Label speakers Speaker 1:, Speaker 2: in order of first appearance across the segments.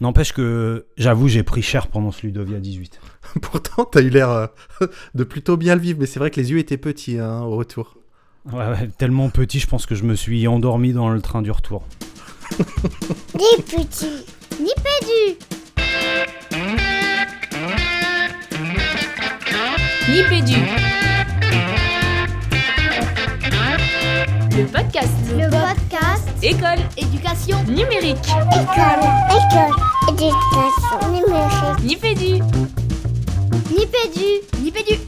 Speaker 1: N'empêche que j'avoue, j'ai pris cher pendant ce Ludovia 18.
Speaker 2: Pourtant, t'as eu l'air euh, de plutôt bien le vivre, mais c'est vrai que les yeux étaient petits hein, au retour.
Speaker 1: Ouais, ouais, tellement petit, je pense que je me suis endormi dans le train du retour.
Speaker 3: Ni petit, ni pédu.
Speaker 4: Ni Pédu. Le podcast.
Speaker 3: Le podcast
Speaker 4: École.
Speaker 3: éducation
Speaker 4: Numérique.
Speaker 3: école école éducation numérique.
Speaker 4: Ni Pédu.
Speaker 3: Ni pédu, ni pédu.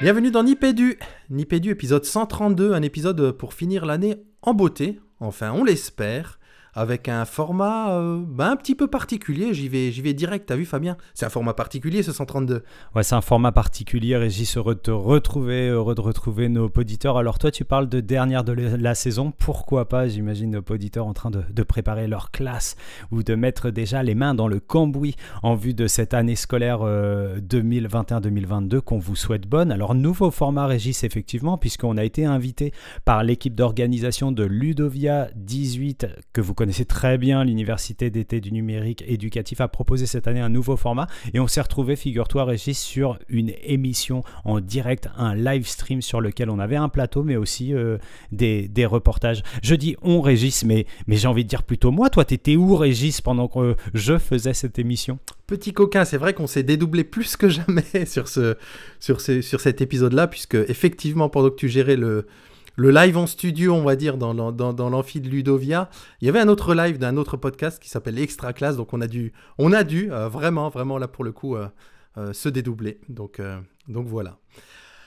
Speaker 2: Bienvenue dans Nipédu. Nipédu, épisode 132, un épisode pour finir l'année en beauté, enfin on l'espère, avec un format euh, bah, un petit peu particulier. J'y vais, j'y vais direct, t'as vu Fabien? C'est un format particulier ce 132.
Speaker 1: Ouais, c'est un format particulier, Régis, heureux de te retrouver, heureux de retrouver nos auditeurs. Alors toi, tu parles de dernière de la saison, pourquoi pas, j'imagine nos auditeurs en train de, préparer leur classe ou de mettre déjà les mains dans le cambouis en vue de cette année scolaire euh, 2021-2022 qu'on vous souhaite bonne. Alors nouveau format, Régis, effectivement, puisqu'on a été invité par l'équipe d'organisation de Ludovia 18, que vous connaissez très bien, l'Université d'été du numérique éducatif a proposé cette année un nouveau format et on s'est retrouvé, figure-toi Régis, sur une émission en direct, un live stream sur lequel on avait un plateau mais aussi euh, des, des reportages. Je dis on Régis, mais, mais j'ai envie de dire plutôt moi, toi t'étais où Régis pendant que je faisais cette émission?
Speaker 2: Petit coquin, c'est vrai qu'on s'est dédoublé plus que jamais sur, ce, sur, ce- sur cet épisode-là, puisque effectivement, pendant que tu gérais le, le live en studio, on va dire, dans, l'an- dans, dans l'amphi de Ludovia, il y avait un autre live d'un autre podcast qui s'appelle Extra Class, donc on a dû, on a dû euh, vraiment, vraiment, là pour le coup, euh, euh, se dédoubler. Donc, donc voilà.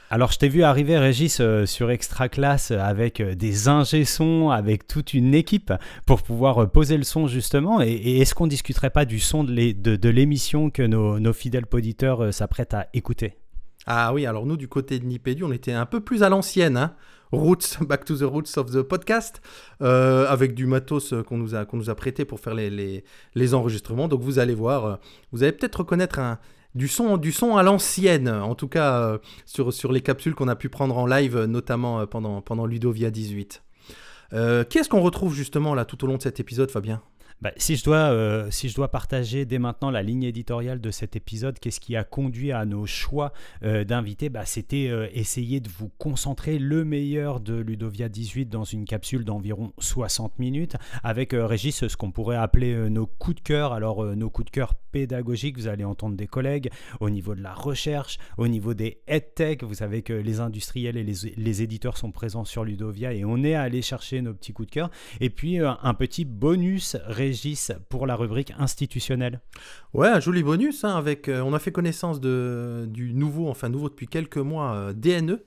Speaker 1: Alors je t'ai vu arriver Régis euh, sur Extra Class avec euh, des ingé sons, avec toute une équipe pour pouvoir euh, poser le son justement. Et, et est-ce qu'on discuterait pas du son de l'é- de de l'émission que nos, nos fidèles auditeurs s'apprêtent à écouter?
Speaker 2: Ah oui, alors nous, du côté de Nipédu, on était un peu plus à l'ancienne, hein. Roots, back to the roots of the podcast, euh, avec du matos euh, qu'on nous a, nous a prêté pour faire les, les, les enregistrements. Donc vous allez voir, euh, vous allez peut-être reconnaître un, du, son, du son à l'ancienne, en tout cas sur, sur les capsules qu'on a pu prendre en live, notamment pendant, pendant Ludovia 18. Euh, Qu'est-ce qu'on retrouve justement là tout au long de cet épisode, Fabien?
Speaker 1: Bah, si, je dois, euh, si je dois partager dès maintenant la ligne éditoriale de cet épisode, qu'est-ce qui a conduit à nos choix euh, d'invités bah, C'était euh, essayer de vous concentrer le meilleur de Ludovia 18 dans une capsule d'environ 60 minutes, avec euh, Régis ce qu'on pourrait appeler nos coups de cœur. Alors nos coups de cœur pédagogiques, vous allez entendre des collègues au niveau de la recherche, au niveau des EdTech, vous savez que les industriels et les, les éditeurs sont présents sur Ludovia et on est allé chercher nos petits coups de cœur. Et puis un petit bonus Pour la rubrique institutionnelle.
Speaker 2: Ouais, un joli bonus. hein, avec, euh, on a fait connaissance de, du nouveau, enfin nouveau depuis quelques mois, euh, DNE,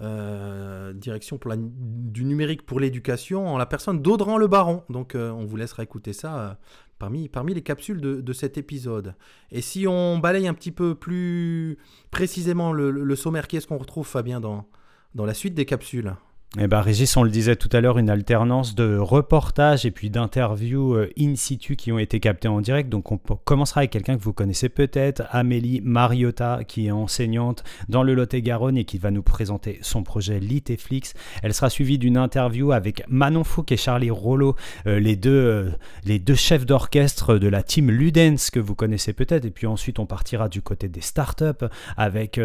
Speaker 2: euh, direction du numérique pour l'éducation, en la personne d'Audran Le Baron. Donc on vous laissera écouter ça parmi, parmi les capsules de, de cet épisode. Et si on balaye un petit peu plus précisément le, le sommaire, qu'est-ce qu'on retrouve, Fabien, dans, dans la suite des capsules?
Speaker 1: Eh ben, Régis, on le disait tout à l'heure, une alternance de reportages et puis d'interviews euh, in situ qui ont été captées en direct. Donc, on commencera avec quelqu'un que vous connaissez peut-être, Amélie Mariota, qui est enseignante dans le Lot-et-Garonne et qui va nous présenter son projet Liteflix. Elle sera suivie d'une interview avec Manon Fouque et Charlie Rollo, euh, les, deux, euh, les deux chefs d'orchestre de la team Ludens que vous connaissez peut-être. Et puis ensuite, on partira du côté des startups avec,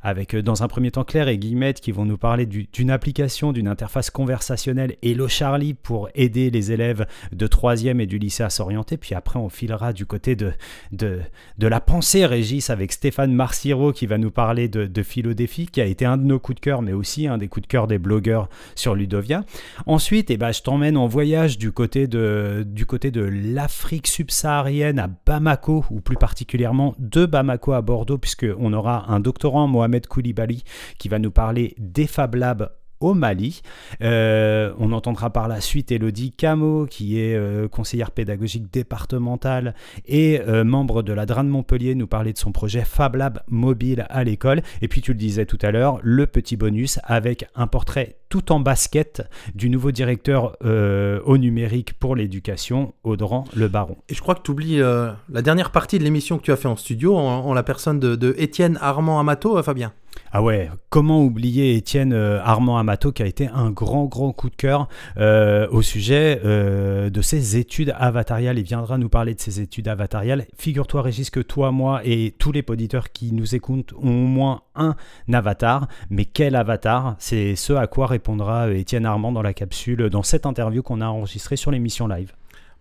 Speaker 1: avec dans un premier temps Claire et Guillemette qui vont nous parler du- d'une d'une interface conversationnelle Hello Charlie pour aider les élèves de 3e et du lycée à s'orienter. Puis après, on filera du côté de, de, de la pensée Régis avec Stéphane Marciro qui va nous parler de, de Philodéfi, qui a été un de nos coups de cœur, mais aussi un des coups de cœur des blogueurs sur Ludovia. Ensuite, eh ben, je t'emmène en voyage du côté de, du côté de l'Afrique subsaharienne à Bamako, ou plus particulièrement de Bamako à Bordeaux, puisqu'on aura un doctorant, Mohamed Koulibaly, qui va nous parler des Fab Labs au Mali. Euh, on entendra par la suite Elodie Camo, qui est euh, conseillère pédagogique départementale et euh, membre de la DRAN de Montpellier, nous parler de son projet Fab Lab mobile à l'école. Et puis tu le disais tout à l'heure, le petit bonus avec un portrait
Speaker 5: tout en basket du nouveau directeur au numérique pour l'éducation, Audran Le Baron.
Speaker 2: Et je crois que tu oublies la dernière partie de l'émission que tu as fait en studio en, la personne de, de Armand Amato, Fabien.
Speaker 5: Ah ouais, comment oublier Étienne euh, Armand Amato qui a été un grand grand coup de cœur euh, au sujet euh, de ses études avatariales. Il viendra nous parler de ses études avatariales. Figure-toi Régis que toi, moi et tous les auditeurs qui nous écoutent ont au moins un avatar. Mais quel avatar? C'est ce à quoi répondra Étienne Armand dans la capsule, dans cette interview qu'on a enregistrée sur l'émission live.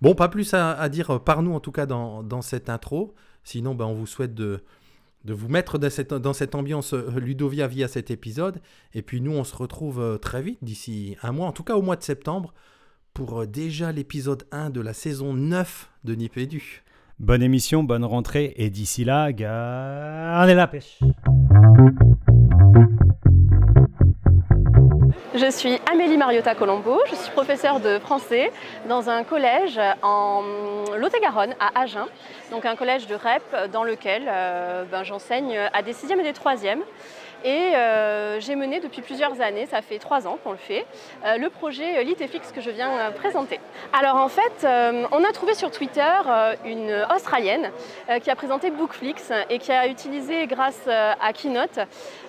Speaker 2: Bon, pas plus à, dire par nous en tout cas dans, dans cette intro. Sinon, ben, on vous souhaite de, de vous mettre dans cette, ambiance euh, Ludovia via cet épisode. Et puis nous, on se retrouve euh, très vite, d'ici un mois, en tout cas au mois de septembre, pour euh, déjà l'épisode 1 de la saison 9 de Nipédu.
Speaker 5: Bonne émission, bonne rentrée et d'ici là, gardez la pêche.
Speaker 6: Je suis Amélie Mariota Colombo, je suis professeure de français dans un collège en Lot-et-Garonne à Agen, donc un collège de REP dans lequel euh, ben, j'enseigne à des 6e et des 3e. Et euh, j'ai mené depuis plusieurs années, ça fait trois ans qu'on le fait, euh, le projet Litefix que je viens euh, présenter. Alors en fait, euh, on a trouvé sur Twitter euh, une Australienne euh, qui a présenté Bookflix et qui a utilisé grâce euh, à Keynote,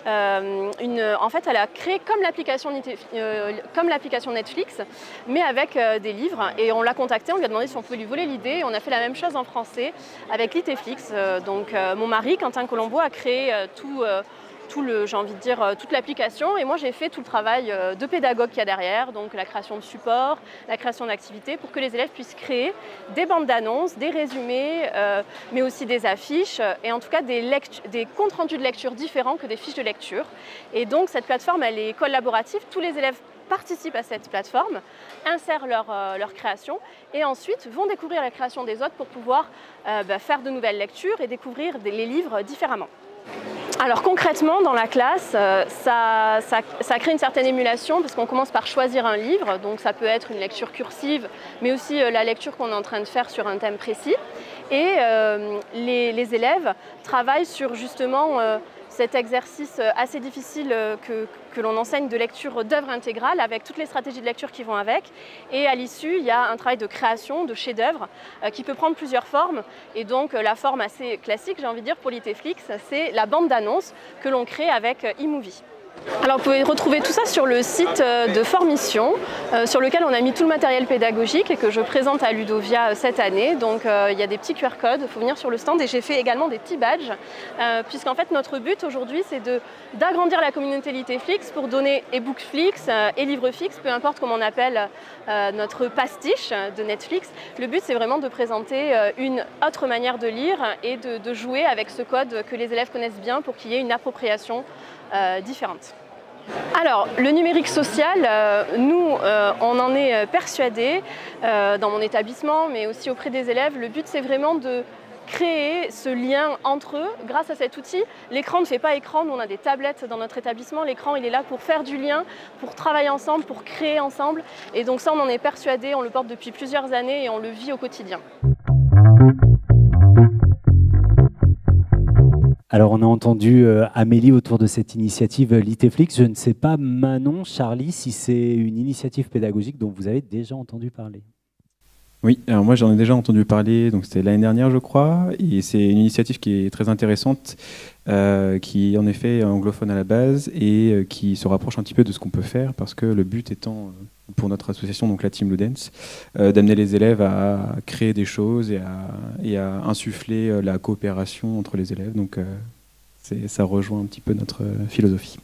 Speaker 6: euh, une, en fait elle a créé comme l'application euh, comme l'application Netflix, mais avec euh, des livres. Et on l'a contacté, on lui a demandé si on pouvait lui voler l'idée. On a fait la même chose en français avec Liteflix. Euh, donc euh, mon mari, Quentin Colombo, a créé euh, tout... tout le, j'ai envie de dire, euh, toute l'application. Et moi, j'ai fait tout le travail euh, de pédagogue qu'il y a derrière, donc la création de supports, la création d'activités, pour que les élèves puissent créer des bandes d'annonces, des résumés, euh, mais aussi des affiches, et en tout cas des, des comptes rendus de lecture différents que des fiches de lecture. Et donc, cette plateforme, elle est collaborative. Tous les élèves participent à cette plateforme, insèrent leur, euh, création et ensuite vont découvrir la création des autres pour pouvoir bah, faire de nouvelles lectures et découvrir les livres différemment. Alors concrètement, dans la classe, euh, ça, crée une certaine émulation parce qu'on commence par choisir un livre, donc ça peut être une lecture cursive, mais aussi euh, la lecture qu'on est en train de faire sur un thème précis. Et euh, les, élèves travaillent sur justement cet exercice euh, assez difficile euh, que, l'on enseigne de lecture d'œuvres intégrales avec toutes les stratégies de lecture qui vont avec. Et à l'issue, il y a un travail de création, de chef-d'œuvre euh, qui peut prendre plusieurs formes. Et donc, la forme assez classique, j'ai envie de dire, pour l'Iteflix, c'est la bande d'annonce que l'on crée avec eMovie. Alors vous pouvez retrouver tout ça sur le site euh, de Formission, euh, sur lequel on a mis tout le matériel pédagogique et que je présente à Ludovia euh, cette année. Donc il y a des petits QR codes, il faut venir sur le stand et j'ai fait également des petits badges, puisqu'en fait notre but aujourd'hui c'est d'agrandir la communauté Liteflix pour donner e-bookflix euh, et livrefix, peu importe comment on appelle notre pastiche de Netflix. Le but c'est vraiment de présenter une autre manière de lire et de, jouer avec ce code que les élèves connaissent bien pour qu'il y ait une appropriation différentes. Alors, le numérique social, euh, nous, euh, on en est euh, persuadés euh, dans mon établissement, mais aussi auprès des élèves. Le but, c'est vraiment de créer ce lien entre eux grâce à cet outil. L'écran ne fait pas écran, nous on a des tablettes dans notre établissement. L'écran, il est là pour faire du lien, pour travailler ensemble, pour créer ensemble. Et donc ça, on en est persuadé, on le porte depuis plusieurs années et on le vit au quotidien.
Speaker 1: Alors, on a entendu euh, Amélie autour de cette initiative euh, Liteflix. Je ne sais pas, Manon, Charlie, si c'est une initiative pédagogique dont vous avez déjà entendu parler.
Speaker 7: Oui, alors moi j'en ai déjà entendu parler, donc c'était l'année dernière je crois, et c'est une initiative qui est très intéressante, euh, qui en effet anglophone à la base et euh, qui se rapproche un petit peu de ce qu'on peut faire, parce que le but étant, euh, pour notre association, donc la Team Ludens, d'amener les élèves à créer des choses et à, et à insuffler la coopération entre les élèves, donc ça rejoint un petit peu notre philosophie.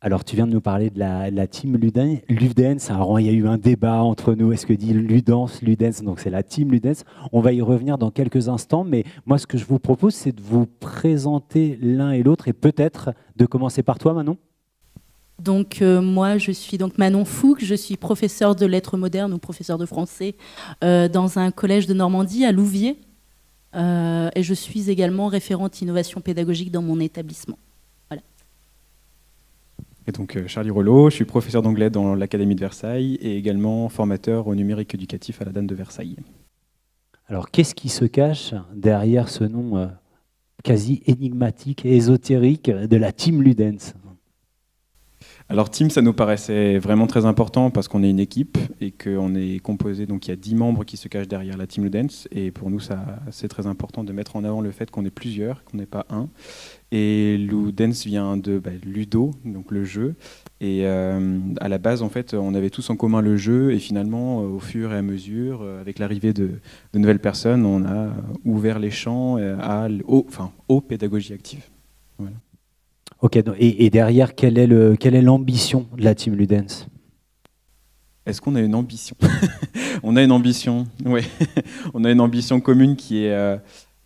Speaker 1: Alors, tu viens de nous parler de la, team Luden- Ludens. Alors, il y a eu un débat entre nous. Est-ce que dit Ludens, Ludens? Donc, c'est la team Ludens. On va y revenir dans quelques instants. Mais moi, ce que je vous propose, c'est de vous présenter l'un et l'autre et peut-être de commencer par toi, Manon.
Speaker 8: Donc euh, moi, je suis donc Manon Fouque, je suis professeure de lettres modernes ou professeure de français euh, dans un collège de Normandie à Louviers. Euh, et je suis également référente innovation pédagogique dans mon établissement.
Speaker 7: Et donc euh, Charlie Rollo, je suis professeur d'anglais dans l'Académie de Versailles et également formateur au numérique éducatif à la Danne de Versailles.
Speaker 1: Alors, qu'est-ce qui se cache derrière ce nom euh, quasi énigmatique et ésotérique de la team Ludens?
Speaker 7: Alors team, ça nous paraissait vraiment très important parce qu'on est une équipe et qu'on est composé, donc il y a 10 membres qui se cachent derrière la team Ludens et pour nous c'est très important de mettre en avant le fait qu'on est plusieurs, qu'on n'est pas un. Et Ludens vient de bah, Ludo, donc le jeu. Et euh, à la base, en fait, on avait tous en commun le jeu et finalement, euh, au fur et à mesure, euh, avec l'arrivée de, nouvelles personnes, on a ouvert les champs à, enfin, aux pédagogies actives. Voilà.
Speaker 1: Ok, et, derrière, quelle est l'ambition de la team Ludens?
Speaker 7: Est-ce qu'on a une ambition? On a une ambition, oui. on a une ambition commune qui est euh,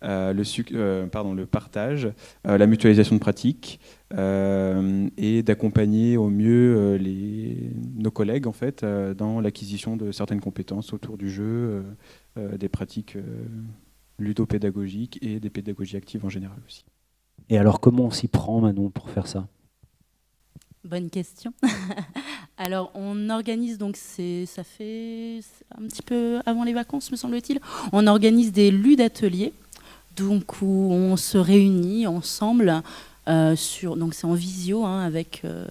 Speaker 7: euh, le, euh, le partage, la mutualisation de pratiques et d'accompagner au mieux nos collègues en fait dans l'acquisition de certaines compétences autour du jeu, des pratiques ludopédagogiques et des pédagogies actives en général aussi.
Speaker 1: Et alors, comment on s'y prend, Manon, pour faire ça?
Speaker 8: Bonne question. alors, on organise, donc ça fait un petit peu avant les vacances, me semble-t-il, on organise des ludes d'atelier, donc où on se réunit ensemble. Euh, donc c'est en visio hein, avec euh,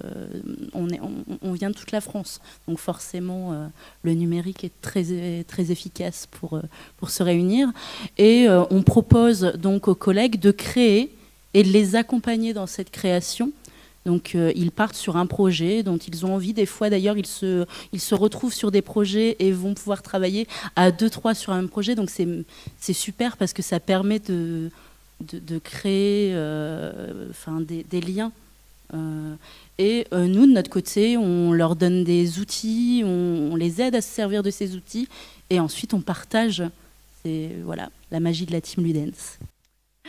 Speaker 8: on, vient de toute la France donc forcément euh, le numérique est très très efficace pour pour se réunir et on propose donc aux collègues de créer et de les accompagner dans cette création. Donc euh, ils partent sur un projet dont ils ont envie. Des fois d'ailleurs ils se, ils se retrouvent sur des projets et vont pouvoir travailler à deux, trois sur un projet. Donc c'est super parce que ça permet de, de, créer euh, des, liens. Euh, et nous, de notre côté, on leur donne des outils, on, on, les aide à se servir de ces outils et ensuite on partage. C'est voilà, la magie de la Team Ludens.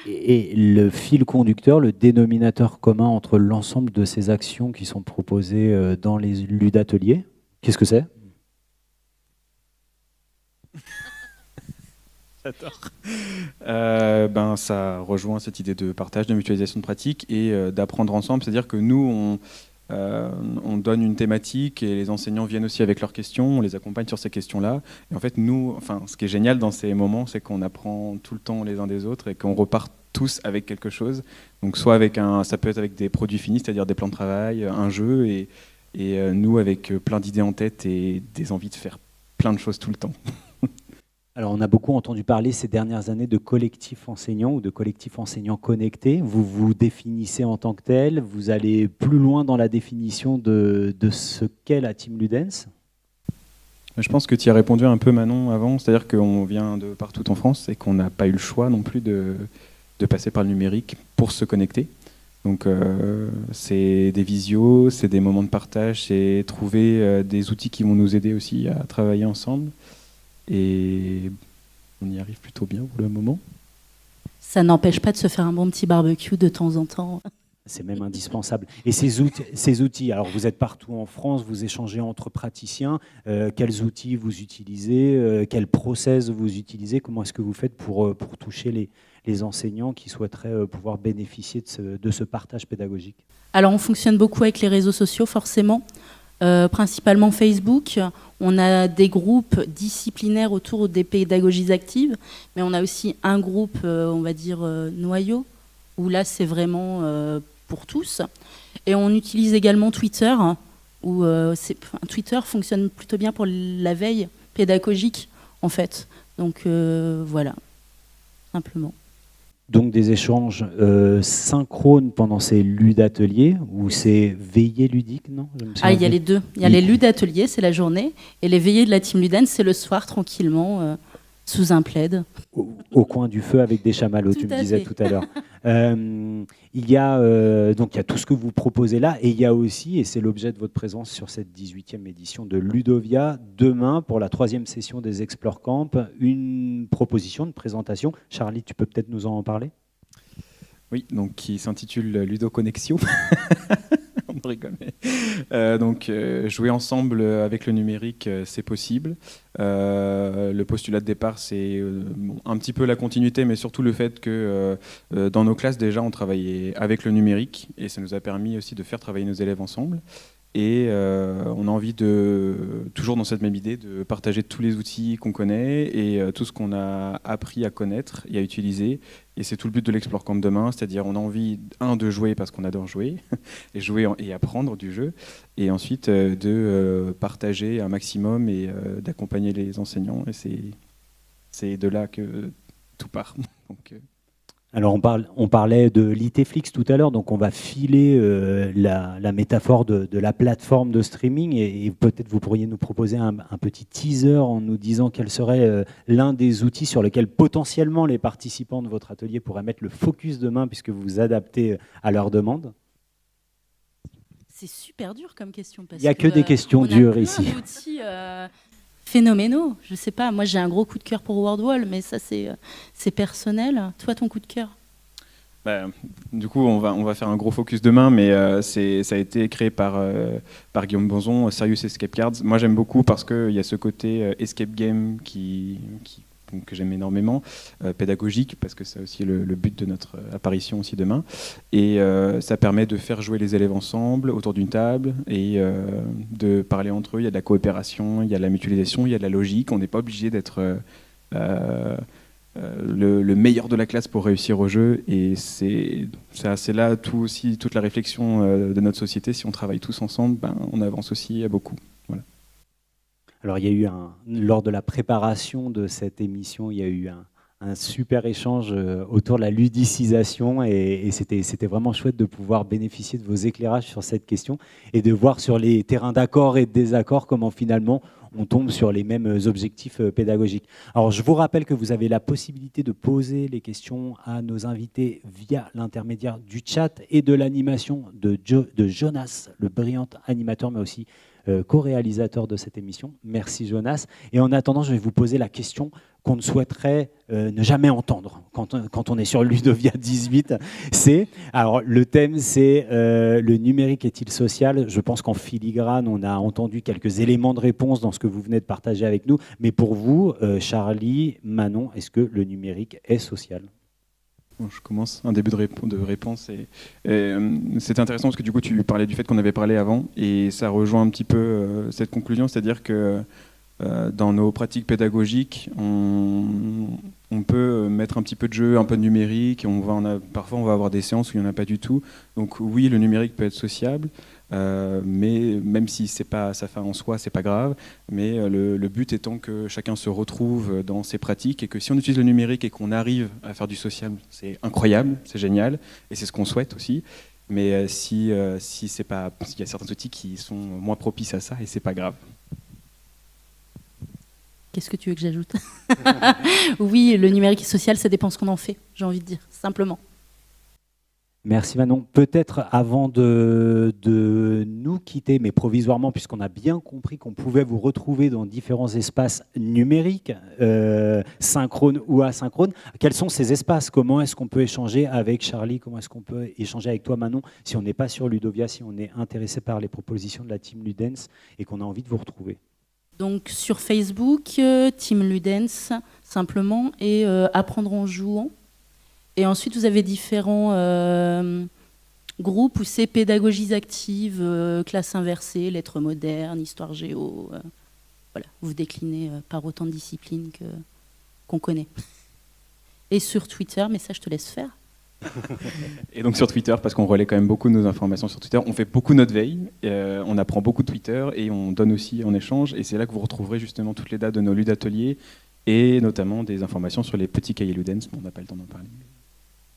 Speaker 1: Et le fil conducteur, le dénominateur commun entre l'ensemble de ces actions qui sont proposées euh, dans les ludateliers, qu'est-ce que c'est?
Speaker 7: J'adore. Euh, ben, ça rejoint cette idée de partage, de mutualisation de pratiques et euh, d'apprendre ensemble. C'est-à-dire que nous, on, on, donne une thématique et les enseignants viennent aussi avec leurs questions, on les accompagne sur ces questions-là. Et en fait, nous, enfin, ce qui est génial dans ces moments, c'est qu'on apprend tout le temps les uns des autres et qu'on repart tous avec quelque chose. Donc soit avec un, ça peut être avec des produits finis, c'est-à-dire des plans de travail, un jeu, et, et euh, nous avec euh, plein d'idées en tête et des envies de faire plein de choses tout le temps.
Speaker 1: Alors, on a beaucoup entendu parler ces dernières années de collectifs enseignants ou de collectifs enseignants connectés. Vous vous définissez en tant que tel, vous allez plus loin dans la définition de, ce qu'est la Team Ludens
Speaker 7: Je pense que tu as répondu un peu, Manon, avant. C'est-à-dire qu'on vient de partout en France et qu'on n'a pas eu le choix non plus de, de passer par le numérique pour se connecter. Donc euh, c'est des visios, c'est des moments de partage, c'est trouver euh, des outils qui vont nous aider aussi à travailler ensemble. Et on y arrive plutôt bien pour le moment.
Speaker 8: Ça n'empêche pas de se faire un bon petit barbecue de temps en temps.
Speaker 1: C'est même indispensable. Et ces outils, ces outils, alors vous êtes partout en France, vous échangez entre praticiens. Euh, quels outils vous utilisez Quels process vous utilisez Comment est-ce que vous faites pour, pour toucher les, les enseignants qui souhaiteraient euh, pouvoir bénéficier de ce, partage pédagogique?
Speaker 8: Alors on fonctionne beaucoup avec les réseaux sociaux forcément. Euh, principalement Facebook. On a des groupes disciplinaires autour des pédagogies actives, mais on a aussi un groupe, euh, on va dire, noyau, où là c'est vraiment pour tous. Et on utilise également Twitter, où Twitter fonctionne plutôt bien pour la veille pédagogique, en fait. Donc voilà, simplement
Speaker 1: donc des échanges euh, synchrones pendant ces ludes-ateliers ou c'est veillées ludiques, non?
Speaker 8: Ah, il y a les deux. Il y a les ludes-ateliers, c'est la journée, et les veillées de la team Luden, c'est le soir, tranquillement. Euh, sous un plaid.
Speaker 1: Au, coin du feu avec des chamallows, tu me disais tout à l'heure. Euh, il, y a, euh, donc, il y a tout ce que vous proposez là, et il y a aussi, et c'est l'objet de votre présence sur cette 18e édition de Ludovia, demain, pour la troisième session des Explore Camp, une proposition de présentation. Charlie, tu peux peut-être nous en parler?
Speaker 7: Oui, donc qui s'intitule Ludo Connexion. Euh, donc, euh, jouer ensemble avec le numérique, euh, c'est possible. le postulat de départ, c'est un petit peu la continuité, mais surtout le fait que dans nos classes, déjà, on travaillait avec le numérique et ça nous a permis aussi de faire travailler nos élèves ensemble. Et euh, on a envie de, toujours dans cette même idée, de partager tous les outils qu'on connaît et euh, tout ce qu'on a appris à connaître et à utiliser. Et c'est tout le but de l'Explore Camp demain, c'est-à-dire on a envie, un, de jouer parce qu'on adore jouer, et jouer et apprendre du jeu, et ensuite euh, de partager un maximum et d'accompagner les enseignants. Et c'est, de là que tout part.
Speaker 1: Alors on, parle, on parlait de l'ITFlix tout à l'heure, donc on va filer euh, la, la métaphore de, de la plateforme de streaming et, et peut-être vous pourriez nous proposer un, un petit teaser en nous disant quel serait euh, l'un des outils sur lesquels potentiellement les participants de votre atelier pourraient mettre le focus demain puisque vous vous adaptez à leurs demandes.
Speaker 8: C'est super dur comme question. parce
Speaker 1: Il y a que des
Speaker 8: euh,
Speaker 1: questions dures ici.
Speaker 8: euh, phénoménaux. Je sais pas, moi j'ai un gros coup de cœur pour WordWall, mais ça c'est euh, personnel. Toi, ton coup de cœur?
Speaker 7: Bah, du coup, on va, on va faire un gros focus demain, mais euh, ça a été créé par, euh, par Guillaume Bonzon, Serious Escape Cards. Moi, j'aime beaucoup parce qu'il y a ce côté euh, escape game qui, qui- que j'aime énormément, euh, pédagogique, parce que c'est aussi le, but de notre euh, apparition aussi demain. Et euh, ça permet de faire jouer les élèves ensemble autour d'une table et de parler entre eux. Il y a de la coopération, il y a de la mutualisation, il y a de la logique. On n'est pas obligé d'être... le, le meilleur de la classe pour réussir au jeu. Et c'est là tout aussi, toute la réflexion de notre société. Si on travaille tous ensemble, ben, on avance aussi beaucoup.
Speaker 1: Alors il y a eu un, lors de la préparation de cette émission, il y a eu un, un super échange euh, autour de la ludicisation et, et c'était vraiment chouette de pouvoir bénéficier de vos éclairages sur cette question et de voir sur les terrains d'accord et de désaccord comment finalement on tombe sur les mêmes objectifs euh, pédagogiques. Alors je vous rappelle que vous avez la possibilité de poser les questions à nos invités via l'intermédiaire du chat et de l'animation de, Jo- de Jonas, le brillant animateur mais aussi co-réalisateur de cette émission. Merci Jonas. Et en attendant, je vais vous poser la question qu'on ne souhaiterait euh, ne jamais entendre quand on, est sur Ludovia 18. C'est alors le thème, c'est euh, le numérique est-il social? Je pense qu'en filigrane, on a entendu quelques éléments de réponse dans ce que vous venez de partager avec nous. Mais pour vous, euh, Charlie, Manon, est-ce que le numérique est social?
Speaker 7: Je commence un début de, répo- de réponse. Et, euh, c'est intéressant parce que du coup, tu parlais du fait qu'on avait parlé avant et ça rejoint un petit peu euh, cette conclusion, c'est-à-dire que euh, dans nos pratiques pédagogiques, on, on peut mettre un petit peu de jeu, un peu de numérique. On va en a- parfois, on va avoir des séances où il n'y en a pas du tout. Donc oui, le numérique peut être sociable, euh, mais même si c'est pas sa fin en soi, c'est pas grave. Mais euh, le, but étant que chacun se retrouve dans ses pratiques et que si on utilise le numérique et qu'on arrive à faire du social, c'est incroyable, c'est génial et c'est ce qu'on souhaite aussi. Mais euh, si, euh, si c'est pas, il y a certains outils qui sont moins propices à ça et c'est pas grave.
Speaker 8: Qu'est-ce que tu veux que j'ajoute? Oui, le numérique social, ça dépend ce qu'on en fait, j'ai envie de dire, simplement.
Speaker 1: Merci Manon. Peut-être avant de, nous quitter, mais provisoirement, puisqu'on a bien compris qu'on pouvait vous retrouver dans différents espaces numériques, euh, synchrones ou asynchrones, quels sont ces espaces? Comment est-ce qu'on peut échanger avec Charlie? Comment est-ce qu'on peut échanger avec toi Manon si on n'est pas sur Ludovia, si on est intéressé par les propositions de la team Ludens et qu'on a envie de vous retrouver?
Speaker 8: Donc sur Facebook, euh, Team Ludens, simplement, et euh, Apprendre en jouant. Et ensuite, vous avez différents euh, groupes où c'est pédagogies actives, euh, classe inversée, lettres modernes, histoire géo. euh, voilà, vous déclinez euh, par autant de disciplines que- qu'on connaît. Et sur Twitter, mais ça, je te laisse faire.
Speaker 7: Et donc sur Twitter, parce qu'on relaie quand même beaucoup nos informations sur Twitter, on fait beaucoup notre veille, on apprend beaucoup de Twitter et on donne aussi en échange. Et c'est là que vous retrouverez justement toutes les dates de nos ludateliers et notamment des informations sur les petits cahiers Ludens, mais on n'a pas le temps d'en parler.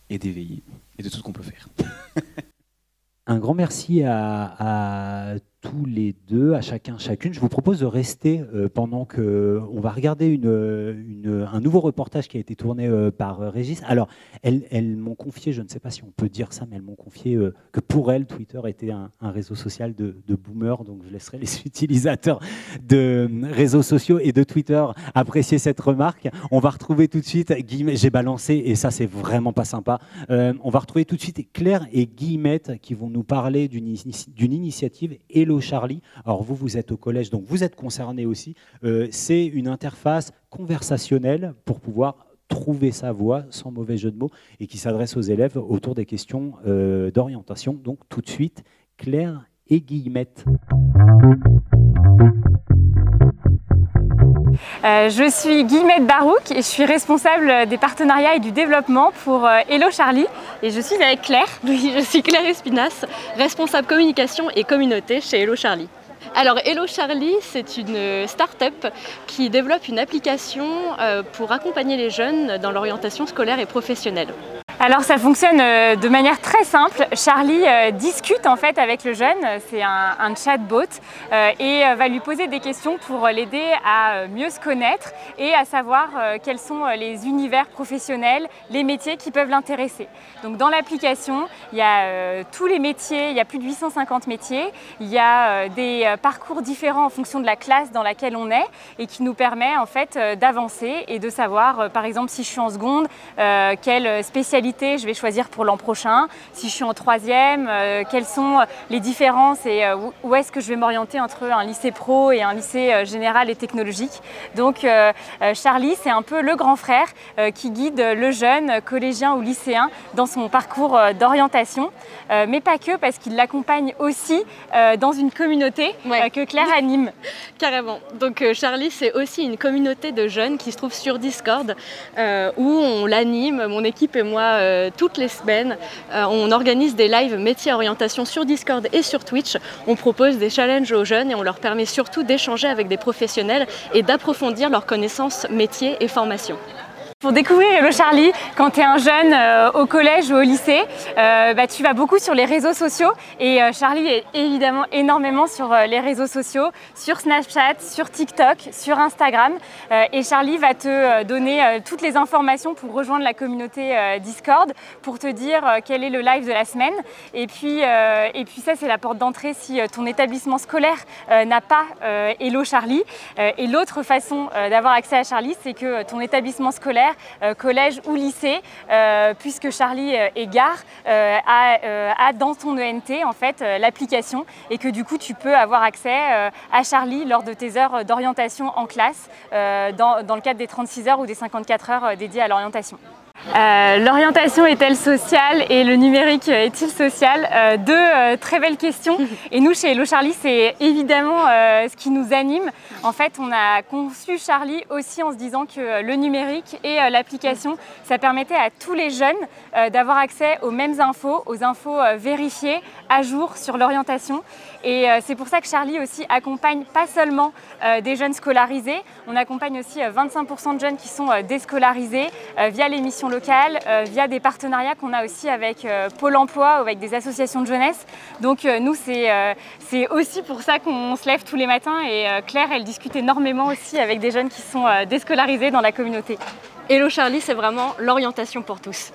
Speaker 7: Et d'éveiller, et de tout ce qu'on peut faire.
Speaker 1: Un grand merci à, tous les deux, à chacun, chacune. Je vous propose de rester euh, pendant que on va regarder une- un nouveau reportage qui a été tourné euh, par euh, Régis. Alors, elles, m'ont confié, je ne sais pas si on peut dire ça, mais elles m'ont confié euh, que pour elles, Twitter était un, réseau social de, de boomers. Donc, je laisserai les utilisateurs de réseaux sociaux et de Twitter apprécier cette remarque. On va retrouver tout de suite. J'ai balancé et ça, c'est vraiment pas sympa. Euh, on va retrouver tout de suite Claire et Guillemette qui vont nous parler d'une initiative Hello Charlie. Alors vous, vous êtes au collège, donc vous êtes concernés aussi. Euh, C'est une interface conversationnelle pour pouvoir trouver sa voie sans mauvais jeu de mots et qui s'adresse aux élèves autour des questions euh, d'orientation. Donc tout de suite, Claire et Guillemette.
Speaker 9: Euh, je suis Guillemette Barouk et je suis responsable des partenariats et du développement pour euh, Hello Charlie. Et je suis avec Claire.
Speaker 6: Oui, je suis Claire Espinas, responsable communication et communauté chez Hello Charlie. Alors Hello Charlie, c'est une start-up qui développe une application euh, pour accompagner les jeunes dans l'orientation scolaire et professionnelle.
Speaker 9: Alors ça fonctionne euh, de manière très simple. Charlie euh, discute en fait avec le jeune, c'est un, chatbot, euh, et va lui poser des questions pour l'aider à mieux se connaître et à savoir quels sont les univers professionnels, les métiers qui peuvent l'intéresser. Donc dans l'application, il y a tous les métiers, il y a plus de 850 métiers, il y a des parcours différents en fonction de la classe dans laquelle on est et qui nous permet en fait d'avancer et de savoir par exemple si je suis en seconde, quelle spécialité je vais choisir pour l'an prochain, si je suis en troisième, euh, quelles sont les différences et euh, où, est-ce que je vais m'orienter entre un lycée pro et un lycée euh, général et technologique. Donc euh, euh, Charlie, c'est un peu le grand frère euh, qui guide le jeune collégien ou lycéen dans son parcours euh, d'orientation, Euh, mais pas que parce qu'il l'accompagne aussi euh, dans une communauté
Speaker 6: Ouais.
Speaker 9: euh, que Claire anime.
Speaker 6: Carrément. Donc euh, Charlie, c'est aussi une communauté de jeunes qui se trouve sur Discord, euh, où on l'anime, mon équipe et moi, euh, toutes les semaines. Euh, on organise des lives métiers orientation sur Discord et sur Twitch. On propose des challenges aux jeunes et on leur permet surtout d'échanger avec des professionnels et d'approfondir leurs connaissances métiers et formations.
Speaker 9: Pour découvrir Hello Charlie, quand tu es un jeune euh, au collège ou au lycée, euh, bah, tu vas beaucoup sur les réseaux sociaux et euh, Charlie est évidemment énormément sur les réseaux sociaux, sur Snapchat, sur TikTok, sur Instagram. Et Charlie va te donner toutes les informations pour rejoindre la communauté Discord, pour te dire quel est le live de la semaine. Et puis, et puis ça c'est la porte d'entrée si ton établissement scolaire n'a pas Hello Charlie. Et l'autre façon d'avoir accès à Charlie c'est que ton établissement scolaire collège ou lycée, euh, puisque Charlie euh, euh, a, euh, dans ton ENT en fait euh, l'application et que du coup tu peux avoir accès euh, à Charlie lors de tes heures d'orientation en classe euh, dans, le cadre des 36 heures ou des 54 heures euh, dédiées à l'orientation. Euh, L'orientation est-elle sociale et le numérique est-il social Euh, Deux euh, très belles questions. Et nous, chez Hello Charlie, c'est évidemment ce qui nous anime. En fait, on a conçu Charlie aussi en se disant que le numérique et l'application, ça permettait à tous les jeunes d'avoir accès aux mêmes infos, aux infos vérifiées, à jour sur l'orientation. Et euh, c'est pour ça que Charlie aussi accompagne pas seulement euh, des jeunes scolarisés, on accompagne aussi euh, 25% de jeunes qui sont euh, déscolarisés euh, via les missions locales, euh, via des partenariats qu'on a aussi avec euh, Pôle emploi ou avec des associations de jeunesse. Donc euh, nous, c'est euh, aussi pour ça qu'on se lève tous les matins et euh, Claire, elle discute énormément aussi avec des jeunes qui sont euh, déscolarisés dans la communauté.
Speaker 6: Hello Charlie, c'est vraiment l'orientation pour tous.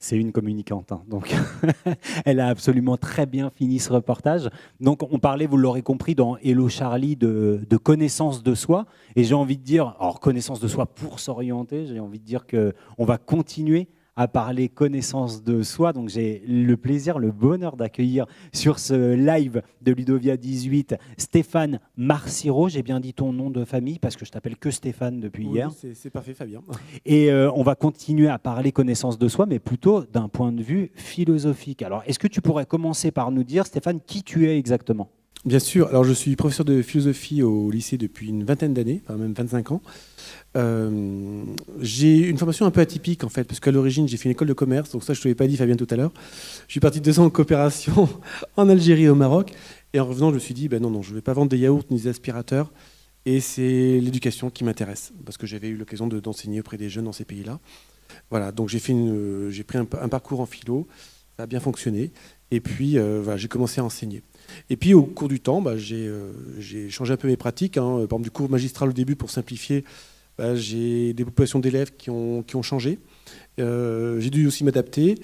Speaker 1: C'est une communicante, hein, donc elle a absolument très bien fini ce reportage. Donc on parlait, vous l'aurez compris, dans Hello Charlie de, de connaissance de soi. Et j'ai envie de dire, alors connaissance de soi pour s'orienter, j'ai envie de dire que on va continuer à parler connaissance de soi. Donc j'ai le plaisir, le bonheur d'accueillir sur ce live de Ludovia 18 Stéphane Marciro. J'ai bien dit ton nom de famille parce que je t'appelle que Stéphane depuis
Speaker 10: Oui,
Speaker 1: hier.
Speaker 10: c'est- C'est parfait, Fabien.
Speaker 1: Et euh, on va continuer à parler connaissance de soi, mais plutôt d'un point de vue philosophique. Alors, est-ce que tu pourrais commencer par nous dire, Stéphane, qui tu es exactement?
Speaker 10: Bien sûr, alors je suis professeur de philosophie au lycée depuis une vingtaine d'années, enfin même 25 ans. Euh, j'ai une formation un peu atypique en fait, parce qu'à l'origine j'ai fait une école de commerce, donc ça je ne te l'avais pas dit Fabien tout à l'heure. Je suis parti deux ans en coopération en Algérie et au Maroc, et en revenant je me suis dit, ben non, non, je ne vais pas vendre des yaourts ni des aspirateurs, et c'est l'éducation qui m'intéresse, parce que j'avais eu l'occasion de- d'enseigner auprès des jeunes dans ces pays-là. Voilà, donc j'ai euh, pris un, parcours en philo, ça a bien fonctionné, et puis euh, j'ai commencé à enseigner. Et puis au cours du temps, bah, j'ai euh, j'ai changé un peu mes pratiques. hein. Par exemple, du cours magistral au début, pour simplifier, bah, j'ai des populations d'élèves qui ont, qui ont changé. Euh, j'ai dû aussi m'adapter.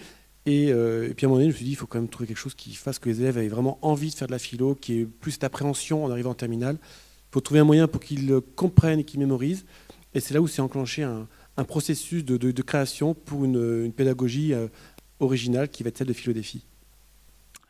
Speaker 10: Et, euh, et puis à un moment donné, je me suis dit, il faut quand même trouver quelque chose qui fasse que les élèves aient vraiment envie de faire de la philo, qui ait plus cette appréhension en arrivant en terminale. Il faut trouver un moyen pour qu'ils comprennent et qu'ils mémorisent. Et c'est là où s'est enclenché un, processus de, création pour une, pédagogie originale qui va être celle de Philo Défi.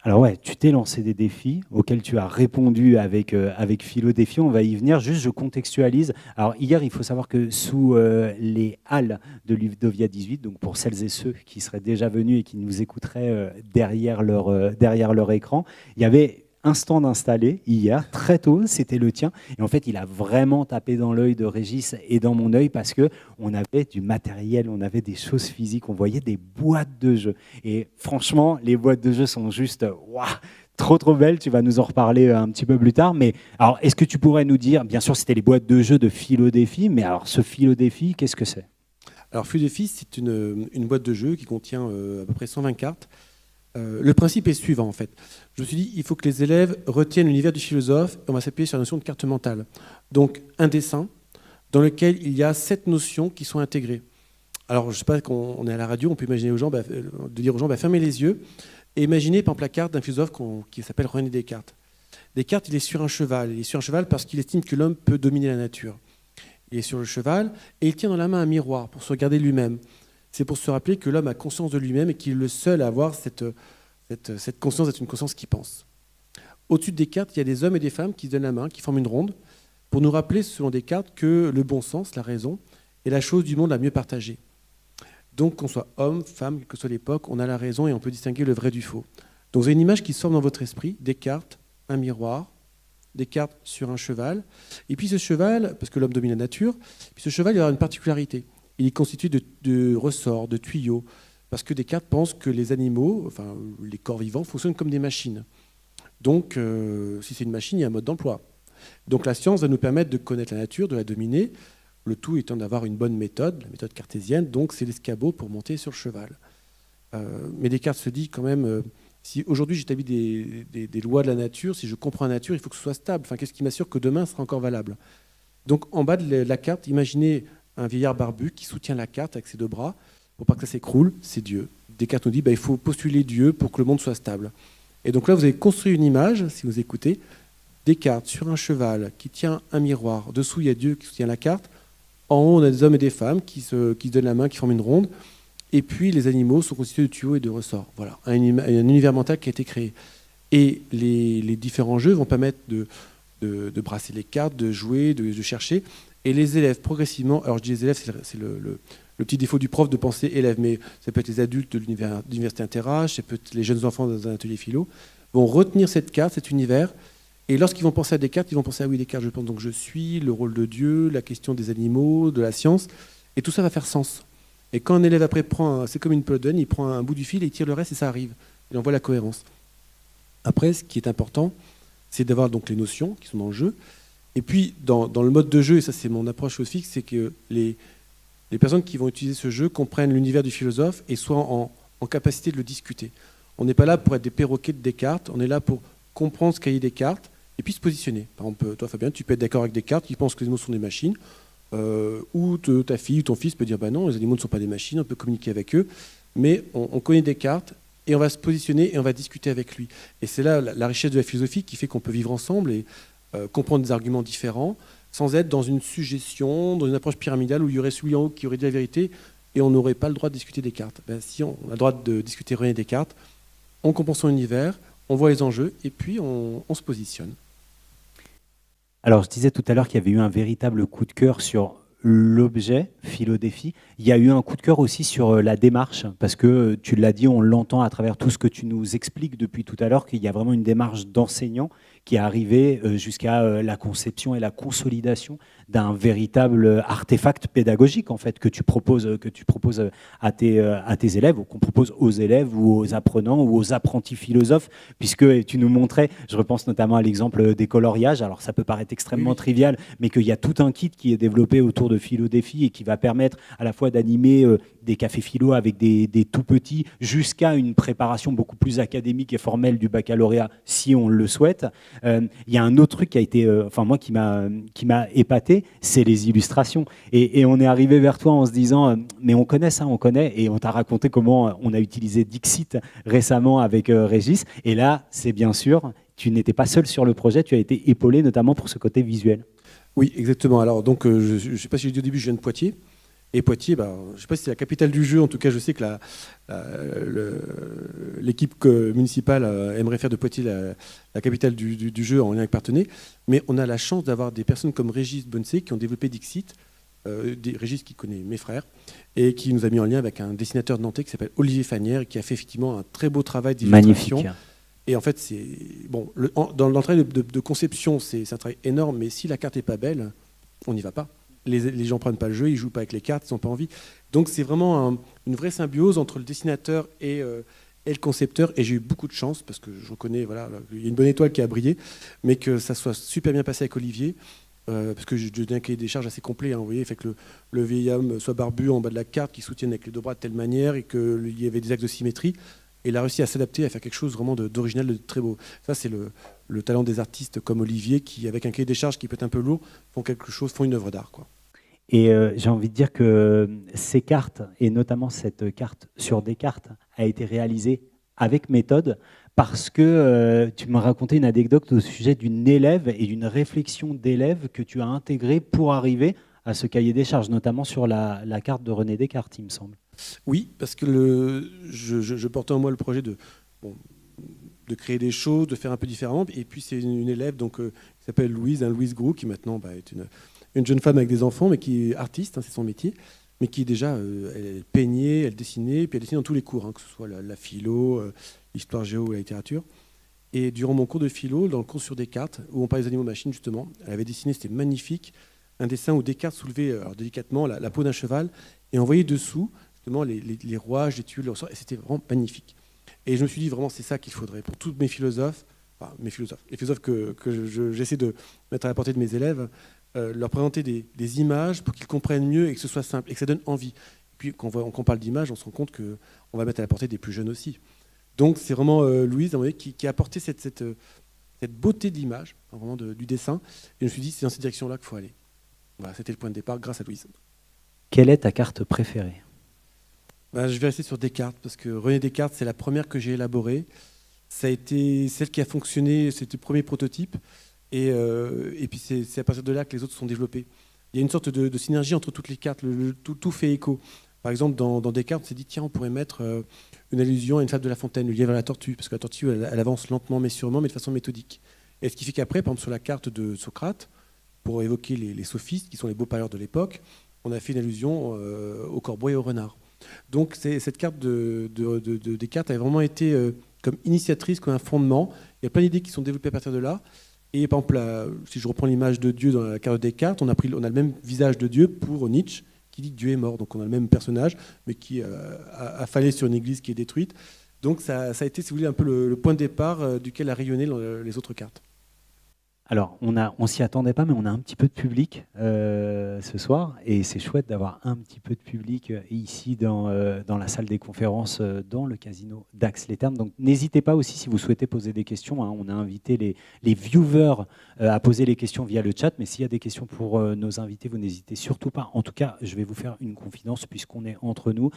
Speaker 1: Alors ouais, tu t'es lancé des défis auxquels tu as répondu avec, euh, avec Philo Défi. On va y venir. Juste, je contextualise. Alors hier, il faut savoir que sous euh, les halles de l'Uvdovia 18, donc pour celles et ceux qui seraient déjà venus et qui nous écouteraient euh, derrière, leur, derrière leur écran, il y avait un stand installé hier, très tôt, c'était le tien. Et en fait, il a vraiment tapé dans l'œil de Régis et dans mon œil parce que on avait du matériel, on avait des choses physiques, on voyait des boîtes de jeux. Et franchement, les boîtes de jeux sont juste waouh, trop trop belles. Tu vas nous en reparler un petit peu plus tard. Mais alors, est-ce que tu pourrais nous dire, bien sûr, c'était les boîtes de jeux de Philo Défi, mais alors ce Philo Défi, qu'est-ce que c'est?
Speaker 10: Alors, Philo Défi, c'est une, une, boîte de jeux qui contient euh, à peu près 120 cartes euh, le principe est suivant en fait. Je me suis dit, il faut que les élèves retiennent l'univers du philosophe et on va s'appuyer sur la notion de carte mentale. Donc un dessin dans lequel il y a sept notions qui sont intégrées. Alors je ne sais pas, quand on est à la radio, on peut imaginer aux gens, bah, euh, de dire aux gens, bah, fermez les yeux et imaginez par exemple la carte d'un philosophe qui s'appelle René Descartes. Descartes, il est sur un cheval. Il est sur un cheval parce qu'il estime que l'homme peut dominer la nature. Il est sur le cheval et il tient dans la main un miroir pour se regarder lui-même c'est pour se rappeler que l'homme a conscience de lui-même et qu'il est le seul à avoir cette, cette, conscience d'être une conscience qui pense. Au-dessus des cartes, il y a des hommes et des femmes qui se donnent la main, qui forment une ronde, pour nous rappeler, selon des cartes, que le bon sens, la raison, est la chose du monde la mieux partagée. Donc, qu'on soit homme, femme, quelle que soit l'époque, on a la raison et on peut distinguer le vrai du faux. Donc, vous avez une image qui sort dans votre esprit, des cartes, un miroir, des cartes sur un cheval. Et puis ce cheval, parce que l'homme domine la nature, puis ce cheval, il a une particularité il est constitué de, ressorts, de tuyaux, parce que Descartes pense que les animaux, enfin les corps vivants, fonctionnent comme des machines. Donc, euh, si c'est une machine, il y a un mode d'emploi. Donc la science va nous permettre de connaître la nature, de la dominer, le tout étant d'avoir une bonne méthode, la méthode cartésienne, donc c'est l'escabeau pour monter sur le cheval. Euh, mais Descartes se dit quand même, euh, si aujourd'hui j'établis des, des, lois de la nature, si je comprends la nature, il faut que ce soit stable. Enfin, qu'est-ce qui m'assure que demain sera encore valable? Donc en bas de la carte, imaginez un vieillard barbu qui soutient la carte avec ses deux bras pour pas que ça s'écroule, c'est Dieu. Descartes nous dit bah, il faut postuler Dieu pour que le monde soit stable. Et donc là, vous avez construit une image, si vous écoutez, Descartes sur un cheval qui tient un miroir. Dessous, il y a Dieu qui soutient la carte. En haut, on a des hommes et des femmes qui se, qui donnent la main, qui forment une ronde. Et puis, les animaux sont constitués de tuyaux et de ressorts. Voilà, un, univers mental qui a été créé. Et les, différents jeux vont permettre de, de, brasser les cartes, de jouer, de, de chercher. Et les élèves, progressivement, alors je dis les élèves, c'est le, petit défaut du prof de penser élève, mais ça peut être les adultes de l'université Interage, ça peut être les jeunes enfants dans un atelier philo, vont retenir cette carte, cet univers, et lorsqu'ils vont penser à des cartes, ils vont penser à oui, des cartes, je pense donc je suis, le rôle de Dieu, la question des animaux, de la science, et tout ça va faire sens. Et quand un élève après prend, c'est comme une peloton, il prend un bout du fil et il tire le reste et ça arrive. Il envoie la cohérence. Après, ce qui est important, c'est d'avoir donc les notions qui sont dans le jeu, et puis, dans, le mode de jeu, et ça c'est mon approche aussi, c'est que les, les personnes qui vont utiliser ce jeu comprennent l'univers du philosophe et soient en, capacité de le discuter. On n'est pas là pour être des perroquets de Descartes, on est là pour comprendre ce qu'a dit Descartes et puis se positionner. Par exemple, toi Fabien, tu peux être d'accord avec Descartes qui pense que les animaux sont des machines, euh, ou ta fille ou ton fils peut dire bah non, les animaux ne sont pas des machines, on peut communiquer avec eux, mais on, connaît Descartes et on va se positionner et on va discuter avec lui. Et c'est là la, richesse de la philosophie qui fait qu'on peut vivre ensemble et euh, comprendre des arguments différents, sans être dans une suggestion, dans une approche pyramidale où il y aurait celui en haut qui aurait dit la vérité et on n'aurait pas le droit de discuter des cartes. Ben, si on a le droit de discuter rien des cartes, on comprend son univers, on voit les enjeux et puis on, on se positionne.
Speaker 1: Alors, je disais tout à l'heure qu'il y avait eu un véritable coup de cœur sur l'objet, philo-défi. Il y a eu un coup de cœur aussi sur euh, la démarche, parce que euh, tu l'as dit, on l'entend à travers tout ce que tu nous expliques depuis tout à l'heure, qu'il y a vraiment une démarche d'enseignant qui est arrivé euh, jusqu'à euh, la conception et la consolidation d'un véritable artefact pédagogique en fait que tu proposes que tu proposes à tes euh, à tes élèves ou qu'on propose aux élèves ou aux apprenants ou aux apprentis philosophes puisque tu nous montrais je repense notamment à l'exemple des coloriages. Alors ça peut paraître extrêmement trivial mais qu'il y a tout un kit qui est développé autour de philo défi et qui va permettre à la fois d'animer des cafés philo avec des, des tout petits jusqu'à une préparation beaucoup plus académique et formelle du baccalauréat si on le souhaite. euh, il y a un autre truc qui a été, euh, enfin moi qui m'a qui m'a épaté, c'est les illustrations. Et, on est arrivé vers toi en se disant, euh, mais on connaît ça, on connaît, et on t'a raconté comment on a utilisé Dixit récemment avec Régis. Et là, c'est bien sûr, tu n'étais pas seul sur le projet, tu as été épaulé notamment pour ce côté visuel.
Speaker 10: Oui, exactement. Alors donc, je ne sais pas si j'ai dit au début, je viens de Poitiers. Et Poitiers, bah, je ne sais pas si c'est la capitale du jeu, en tout cas je sais que l'équipe municipale euh, aimerait faire de Poitiers la, la capitale du, du- du jeu en lien avec Partenay, mais on a la chance d'avoir des personnes comme Régis Bonsé qui ont développé Dixit, euh, des, Régis qui connaît mes frères, et qui nous a mis en lien avec un dessinateur de Nantais qui s'appelle Olivier Fanière, et qui a fait effectivement un très beau travail d'illustration.
Speaker 1: Magnifique.
Speaker 10: Et en fait, c'est bon. Le, en- dans, dans le travail de, de- de conception, c'est un travail énorme. Mais si la carte est pas belle, on n'y va pas. Les, les gens prennent pas le jeu, ils jouent pas avec les cartes, ils n'ont pas envie. Donc c'est vraiment un- une vraie symbiose entre le dessinateur et, euh, et le concepteur. Et j'ai eu beaucoup de chance parce que j'en connais. Voilà, il y a une bonne étoile qui a brillé, mais que ça soit super bien passé avec Olivier. euh, parce que j'ai donné un cahier des charges assez complet, hein, vous voyez, fait que le, vieil homme soit barbu en bas de la carte, qui soutienne avec les deux bras de telle manière, et qu'il y avait des axes de symétrie. Et il a réussi à s'adapter, à faire quelque chose vraiment d'original, de, très beau. Ça, c'est le, le talent des artistes comme Olivier, qui, avec un cahier des charges qui peut être un peu lourd, font quelque chose, font une œuvre d'art.
Speaker 1: Et euh, j'ai envie de dire que ces cartes, et notamment cette carte sur des cartes, a été réalisée avec méthode parce que euh, tu me racontais une anecdote au sujet d'une élève et d'une réflexion d'élève que tu as intégrée pour arriver à ce cahier des charges, notamment sur la, carte de René Descartes, il me semble.
Speaker 10: Oui, parce que je, je- portais en moi le projet de, créer des choses, de faire un peu différemment. Et puis c'est une, élève donc, euh, qui s'appelle Louise, hein, Louise Grou, qui maintenant bah, est une, une jeune femme avec des enfants, mais qui est artiste, hein, c'est son métier, mais qui déjà, euh, elle peignait, elle dessinait, puis elle dessinait dans tous les cours, hein, que ce soit la, philo, euh, l'histoire géo ou la littérature. Et durant mon cours de philo, dans le cours sur Descartes, où on parlait des animaux machines justement, elle avait dessiné, c'était magnifique, un dessin où Descartes soulevait euh, alors, délicatement la, peau d'un cheval et on voyait dessous justement les, les, les rouages, les tuiles, et c'était vraiment magnifique. Et je me suis dit vraiment c'est ça qu'il faudrait pour tous mes philosophes, enfin mes philosophes, les philosophes que, que je- j'essaie de mettre à la portée de mes élèves, euh, leur présenter des, des images pour qu'ils comprennent mieux et que ce soit simple et que ça donne envie. Puis quand on, parle d'images, on se rend compte qu'on va mettre à la portée des plus jeunes aussi. Donc c'est vraiment euh, Louise qui, qui a apporté cette, cette, euh, cette beauté de l'image, vraiment de- du dessin. Et je me suis dit c'est dans cette direction-là qu'il faut aller. Voilà, c'était le point de départ grâce à Louise.
Speaker 1: Quelle est ta carte préférée?
Speaker 10: Bah, je vais rester sur Descartes parce que René Descartes, c'est la première que j'ai élaborée. Ça a été celle qui a fonctionné, c'était le premier prototype. Et, euh, et puis c'est à partir de là que les autres sont développés. Il y a une sorte de, synergie entre toutes les cartes, tout, fait écho. Par exemple, dans, dans Descartes, on s'est dit, tiens, on pourrait mettre euh, une allusion à une fable de La Fontaine, le lièvre et la tortue, parce que la tortue, elle, avance lentement mais sûrement, mais de façon méthodique. Et ce qui fait qu'après, par exemple, sur la carte de Socrate, pour évoquer les, sophistes, qui sont les beaux parleurs de l'époque, on a fait une allusion euh, au corbeau et au renard. Donc cette carte de, de- de- de- des cartes a vraiment été comme initiatrice, comme un fondement. Il y a plein d'idées qui sont développées à partir de là. Et par exemple, si je reprends l'image de Dieu dans la carte de Descartes, on a, pris, on a le même visage de Dieu pour Nietzsche, qui dit que Dieu est mort. Donc on a le même personnage, mais qui euh, a, a fallu sur une église qui est détruite. Donc ça, a été, si vous voulez, un peu le, point de départ euh, duquel a rayonné le- les autres cartes.
Speaker 1: Alors, on a, on s'y attendait pas, mais on a un petit peu de public euh, ce soir, et c'est chouette d'avoir un petit peu de public euh, ici dans, euh, dans la salle des conférences, dans le casino d'Ax-les-Thermes. Donc, n'hésitez pas aussi si vous souhaitez poser des questions. hein. On a invité les, les viewers à poser les questions via le chat, mais s'il y a des questions pour nos invités, vous n'hésitez surtout pas. En tout cas, je vais vous faire une confidence puisqu'on est entre nous.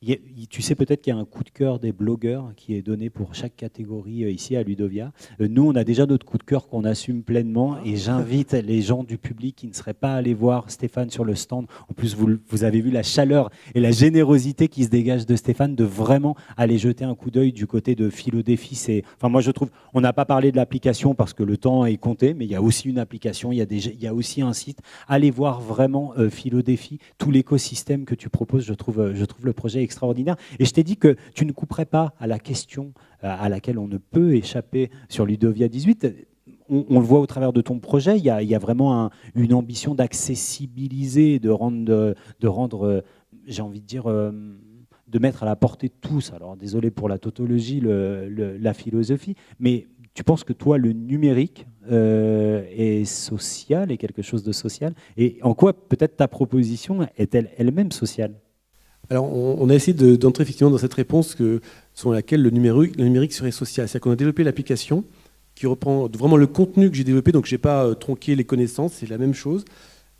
Speaker 1: Il y a- il- tu sais peut-être qu'il y a un coup de cœur des blogueurs qui est donné pour chaque catégorie euh, ici à Ludovia. Euh, Nous, on a déjà notre coup de cœur qu'on assume pleinement et j'invite les gens du public qui ne seraient pas allés voir Stéphane sur le stand. En plus, vous, vous avez vu la chaleur et la générosité qui se dégage de Stéphane de vraiment aller jeter un coup d'œil du côté de Philo Défi. C'est, enfin, moi, je trouve, on n'a pas parlé de l'application parce que le temps est compté, mais il y a aussi une application, il y a, des, il y a aussi un site. Allez voir vraiment euh, Philo Défi, tout l'écosystème que tu proposes. Je trouve, euh, je trouve le projet extraordinaire. Et je t'ai dit que tu ne couperais pas à la question euh, à laquelle on ne peut échapper sur Ludovia 18. On, le voit au travers de ton projet, il y a, vraiment un- une ambition d'accessibiliser, de rendre, de, rendre euh, j'ai envie de dire, euh, de mettre à la portée de tous. Alors désolé pour la tautologie, la philosophie, mais tu penses que toi, le numérique est social, est quelque chose de social? Et en quoi peut-être ta proposition est-elle elle-même sociale?
Speaker 10: Alors, on, a essayé de- d'entrer effectivement dans cette réponse selon laquelle le numérique, serait social. C'est-à-dire qu'on a développé l'application qui reprend vraiment le contenu que j'ai développé, donc je n'ai pas euh, tronqué les connaissances, c'est la même chose.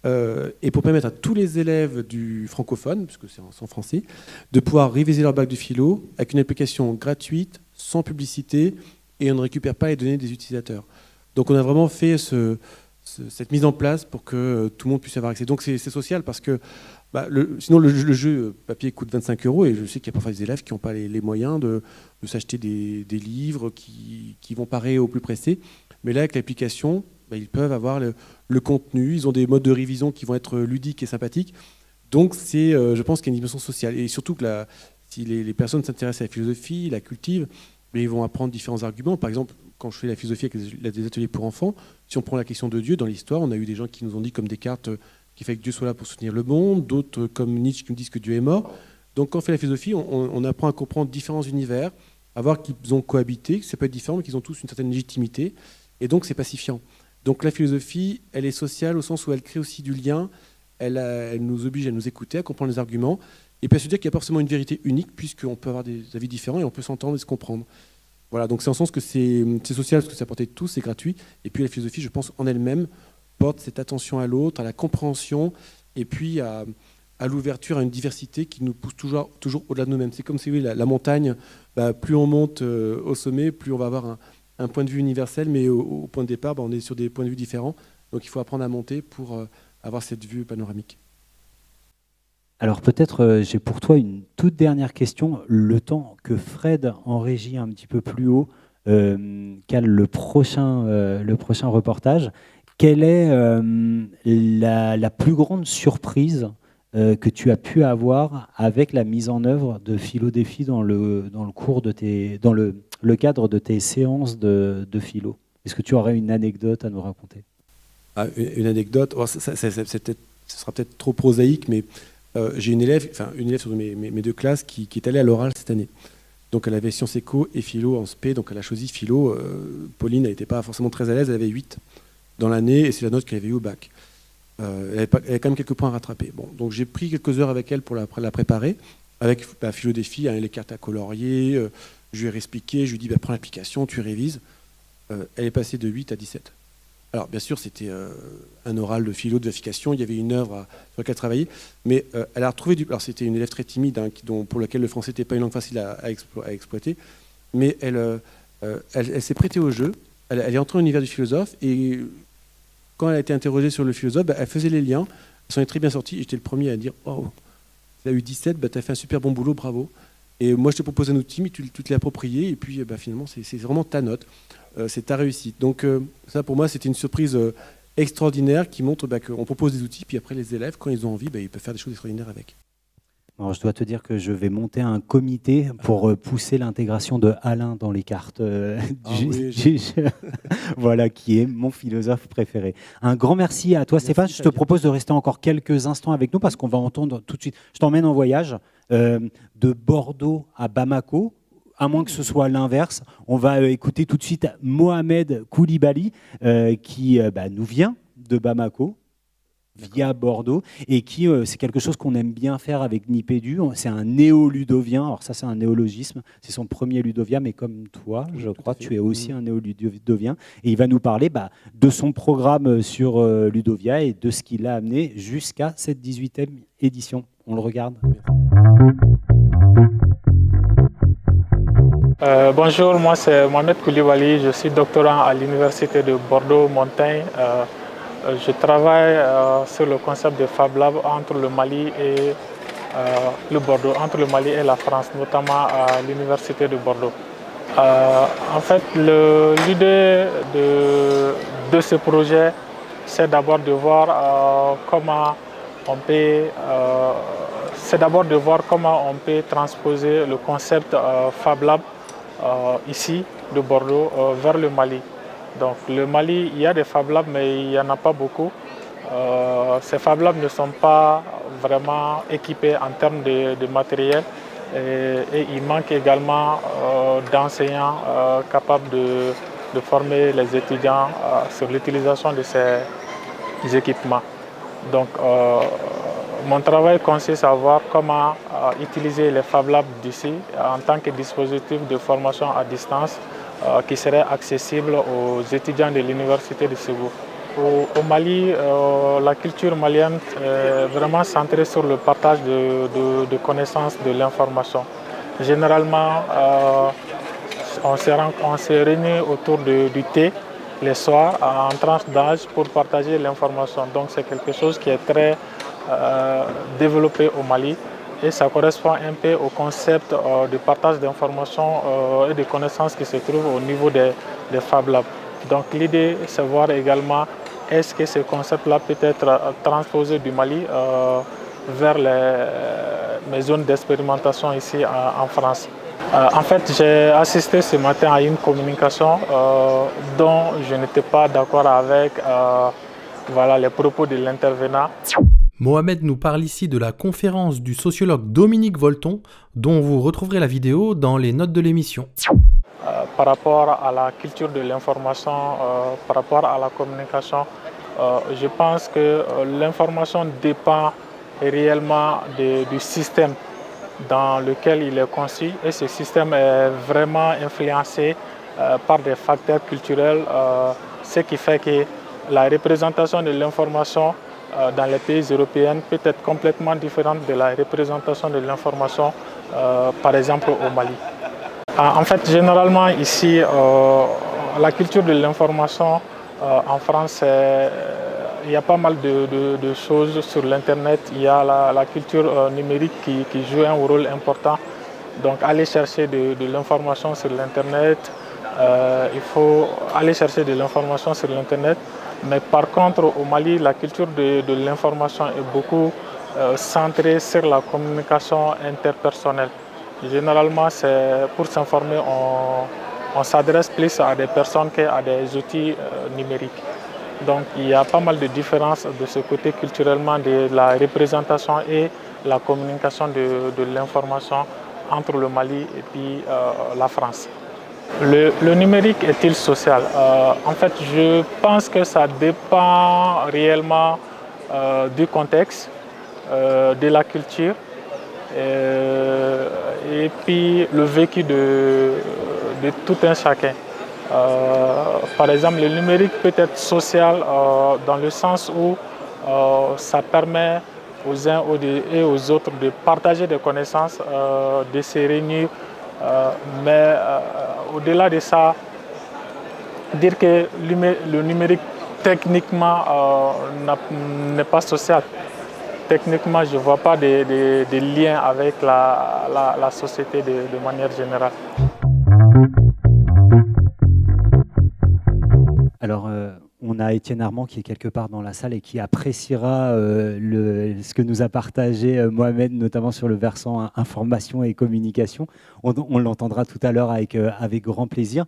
Speaker 10: Euh, et pour permettre à tous les élèves du francophone, puisque c'est en, français, de pouvoir réviser leur bac de philo avec une application gratuite, sans publicité, et on ne récupère pas les données des utilisateurs. Donc on a vraiment fait ce, ce- cette mise en place pour que euh, tout le monde puisse avoir accès. Donc c'est social parce que bah, sinon le, jeu- euh, papier coûte 25 euros et je sais qu'il y a parfois des élèves qui n'ont pas les, moyens de, s'acheter des, livres qui, vont parer au plus pressé. Mais là avec l'application, bah, ils peuvent avoir le, contenu, ils ont des modes de révision qui vont être ludiques et sympathiques. Donc euh, je pense qu'il y a une dimension sociale et surtout que si les, personnes s'intéressent à la philosophie, la cultivent, ils vont apprendre différents arguments. Par exemple, quand je fais la philosophie avec des ateliers pour enfants, si on prend la question de Dieu dans l'histoire, on a eu des gens qui nous ont dit comme Descartes euh, qu'il fait que Dieu soit là pour soutenir le monde, d'autres euh, comme Nietzsche qui nous disent que Dieu est mort. Donc quand on fait la philosophie, on, apprend à comprendre différents univers, à voir qu'ils ont cohabité, que ça peut être différent, mais qu'ils ont tous une certaine légitimité, et donc c'est pacifiant. Donc la philosophie, elle est sociale au sens où elle crée aussi du lien, elle, elle nous oblige à nous écouter, à comprendre les arguments, et puis à se dire qu'il n'y a pas forcément une vérité unique, puisqu'on peut avoir des avis différents et on peut s'entendre et se comprendre. Voilà, donc c'est en sens que c'est social, parce que c'est à portée de tous, c'est gratuit. Et puis la philosophie, je pense, en elle-même, porte cette attention à l'autre, à la compréhension, et puis à, l'ouverture à une diversité qui nous pousse toujours, toujours au-delà de nous-mêmes. C'est comme si oui, la, montagne, bah, plus on monte euh, au sommet, plus on va avoir un, point de vue universel, mais au, point de départ, bah, on est sur des points de vue différents. Donc il faut apprendre à monter pour euh, avoir cette vue panoramique.
Speaker 1: Alors peut-être euh, j'ai pour toi une toute dernière question. Le temps que Fred en régie un petit peu plus haut cale le le prochain reportage, quelle est euh, la, plus grande surprise euh, que tu as pu avoir avec la mise en œuvre de Philo Défi dans le, dans le cours de tes, dans le, cadre de tes séances de, de philo? Est-ce que tu aurais une anecdote à nous raconter?
Speaker 10: Ah, une, anecdote, oh, ça, ce sera peut-être trop prosaïque, mais euh, j'ai une élève, enfin une élève sur mes, mes- deux classes qui, est allée à l'oral cette année. Donc elle avait sciences éco et philo en spé, donc elle a choisi philo. Pauline, n'était pas forcément très à l'aise, elle avait 8 dans l'année et c'est la note qu'elle avait eu au bac. Euh, elle, avait quand même quelques points à rattraper. Bon, donc j'ai pris quelques heures avec elle pour la, préparer, avec bah, philo défi, hein, les cartes à colorier. euh, je lui ai expliqué, je lui ai dit bah, prends l'application, tu révises. Euh, elle est passée de 8 à 17. Alors, bien sûr, c'était un oral de philo, de vérification. Il y avait une œuvre sur laquelle travailler. Mais elle a retrouvé du. Alors, c'était une élève très timide, hein, dont, pour laquelle le français n'était pas une langue facile à, à explo- à exploiter. Mais elle, elle, elle s'est prêtée au jeu. Elle, elle est entrée dans l'univers du philosophe. Et quand elle a été interrogée sur le philosophe, bah, elle faisait les liens. Elle s'en est très bien sortie. J'étais le premier à dire Oh, tu as eu 17, bah, tu as fait un super bon boulot, bravo. Et moi, je te propose un outil, mais tu, te l'as approprié. Et puis, bah, finalement, c'est vraiment ta note. Euh, c'est ta réussite. Donc euh, ça pour moi c'était une surprise euh, extraordinaire qui montre bah, qu'on propose des outils, puis après les élèves quand ils ont envie, ils peuvent faire des choses extraordinaires avec.
Speaker 1: Alors, je dois te dire que je vais monter un comité pour euh, pousser l'intégration de Alain dans les cartes. euh,
Speaker 10: Ah
Speaker 1: du-
Speaker 10: oui,
Speaker 1: du- voilà, qui est mon philosophe préféré. Un grand merci à toi,
Speaker 10: Merci,
Speaker 1: Stéphane. Je te propose de rester encore quelques instants avec nous parce qu'on va entendre tout de suite. Je t'emmène en voyage euh, de Bordeaux à Bamako. À moins que ce soit l'inverse, on va euh, écouter tout de suite Mohamed Koulibaly, qui bah, nous vient de Bamako, via Bordeaux et qui euh, c'est quelque chose qu'on aime bien faire avec Nipédu. C'est un néo-ludovien. Alors ça c'est un néologisme. C'est son premier ludovien, mais comme toi, je crois, tu es aussi un néo-ludovien. Et il va nous parler bah, de son programme sur euh, Ludovia et de ce qui l'a amené jusqu'à cette 18e édition. On le regarde.
Speaker 11: Euh, bonjour, moi c'est Mohamed Koulibaly, je suis doctorant à l'université de Bordeaux-Montaigne. Euh, je travaille euh, sur le concept de Fab Lab entre le Mali et euh, le Bordeaux, entre le Mali et la France, notamment à l'université de Bordeaux. En fait, l'idée de, ce projet, c'est d'abord de voir comment on peut, c'est d'abord de voir comment on peut transposer le concept Fab Lab ici de Bordeaux vers le Mali. Donc le Mali, il y a des Fab Labs, mais il n'y en a pas beaucoup. Euh, ces Fab Labs ne sont pas vraiment équipés en termes de, matériel et, il manque également euh, d'enseignants euh, capables de, de former les étudiants sur l'utilisation de ces équipements. Donc mon travail consiste à voir comment utiliser les Fab Labs d'ici en tant que dispositif de formation à distance euh, qui serait accessible aux étudiants de l'université de Ségou. Au, Mali, euh, la culture malienne est vraiment centrée sur le partage de, connaissances de l'information. Généralement, euh, on se, on réunit autour du thé les soirs en tranche d'âge pour partager l'information. Donc c'est quelque chose qui est très développé au Mali et ça correspond un peu au concept de partage d'informations et de connaissances qui se trouvent au niveau des, des Fab Labs. Donc l'idée, c'est voir également est-ce que ce concept-là peut être transposé du Mali vers les, zones d'expérimentation ici en, France. Euh, en fait, j'ai assisté ce matin à une communication euh, dont je n'étais pas d'accord avec euh, voilà, les propos de l'intervenant.
Speaker 2: Mohamed nous parle ici de la conférence du sociologue Dominique Volton, dont vous retrouverez la vidéo dans les notes de l'émission.
Speaker 11: par rapport à la culture de l'information, par rapport à la communication, je pense que l'information dépend réellement du système dans lequel il est conçu et ce système est vraiment influencé euh, par des facteurs culturels, euh, ce qui fait que la représentation de l'information euh, dans les pays européens peut être complètement différente de la représentation de l'information, par exemple au Mali. En fait, généralement ici, la culture de l'information en France il y a pas mal de, choses sur l'Internet. Il y a la, culture euh, numérique qui, joue un rôle important. Donc aller chercher de, l'information sur l'Internet, euh, il faut aller chercher de l'information sur l'Internet. Mais par contre, au Mali, la culture de, l'information est beaucoup euh, centrée sur la communication interpersonnelle. Généralement, pour s'informer, on, s'adresse plus à des personnes qu'à des outils numériques. Donc il y a pas mal de différences de ce côté culturellement de la représentation et la communication de, l'information entre le Mali et puis euh, la France. Le, numérique est-il social? Euh, En fait, je pense que ça dépend réellement euh, du contexte, de la culture et, puis le vécu de tout un chacun. Euh, par exemple, le numérique peut être social euh, dans le sens où euh, ça permet aux uns et aux autres de partager des connaissances, de se réunir. mais au-delà de ça, dire que le numérique techniquement n'est pas social. Techniquement, je ne vois pas de, lien avec la, société de manière générale.
Speaker 1: On a Étienne Armand qui est quelque part dans la salle et qui appréciera euh, ce que nous a partagé euh, Mohamed, notamment sur le versant information et communication. On, l'entendra tout à l'heure avec, avec grand plaisir.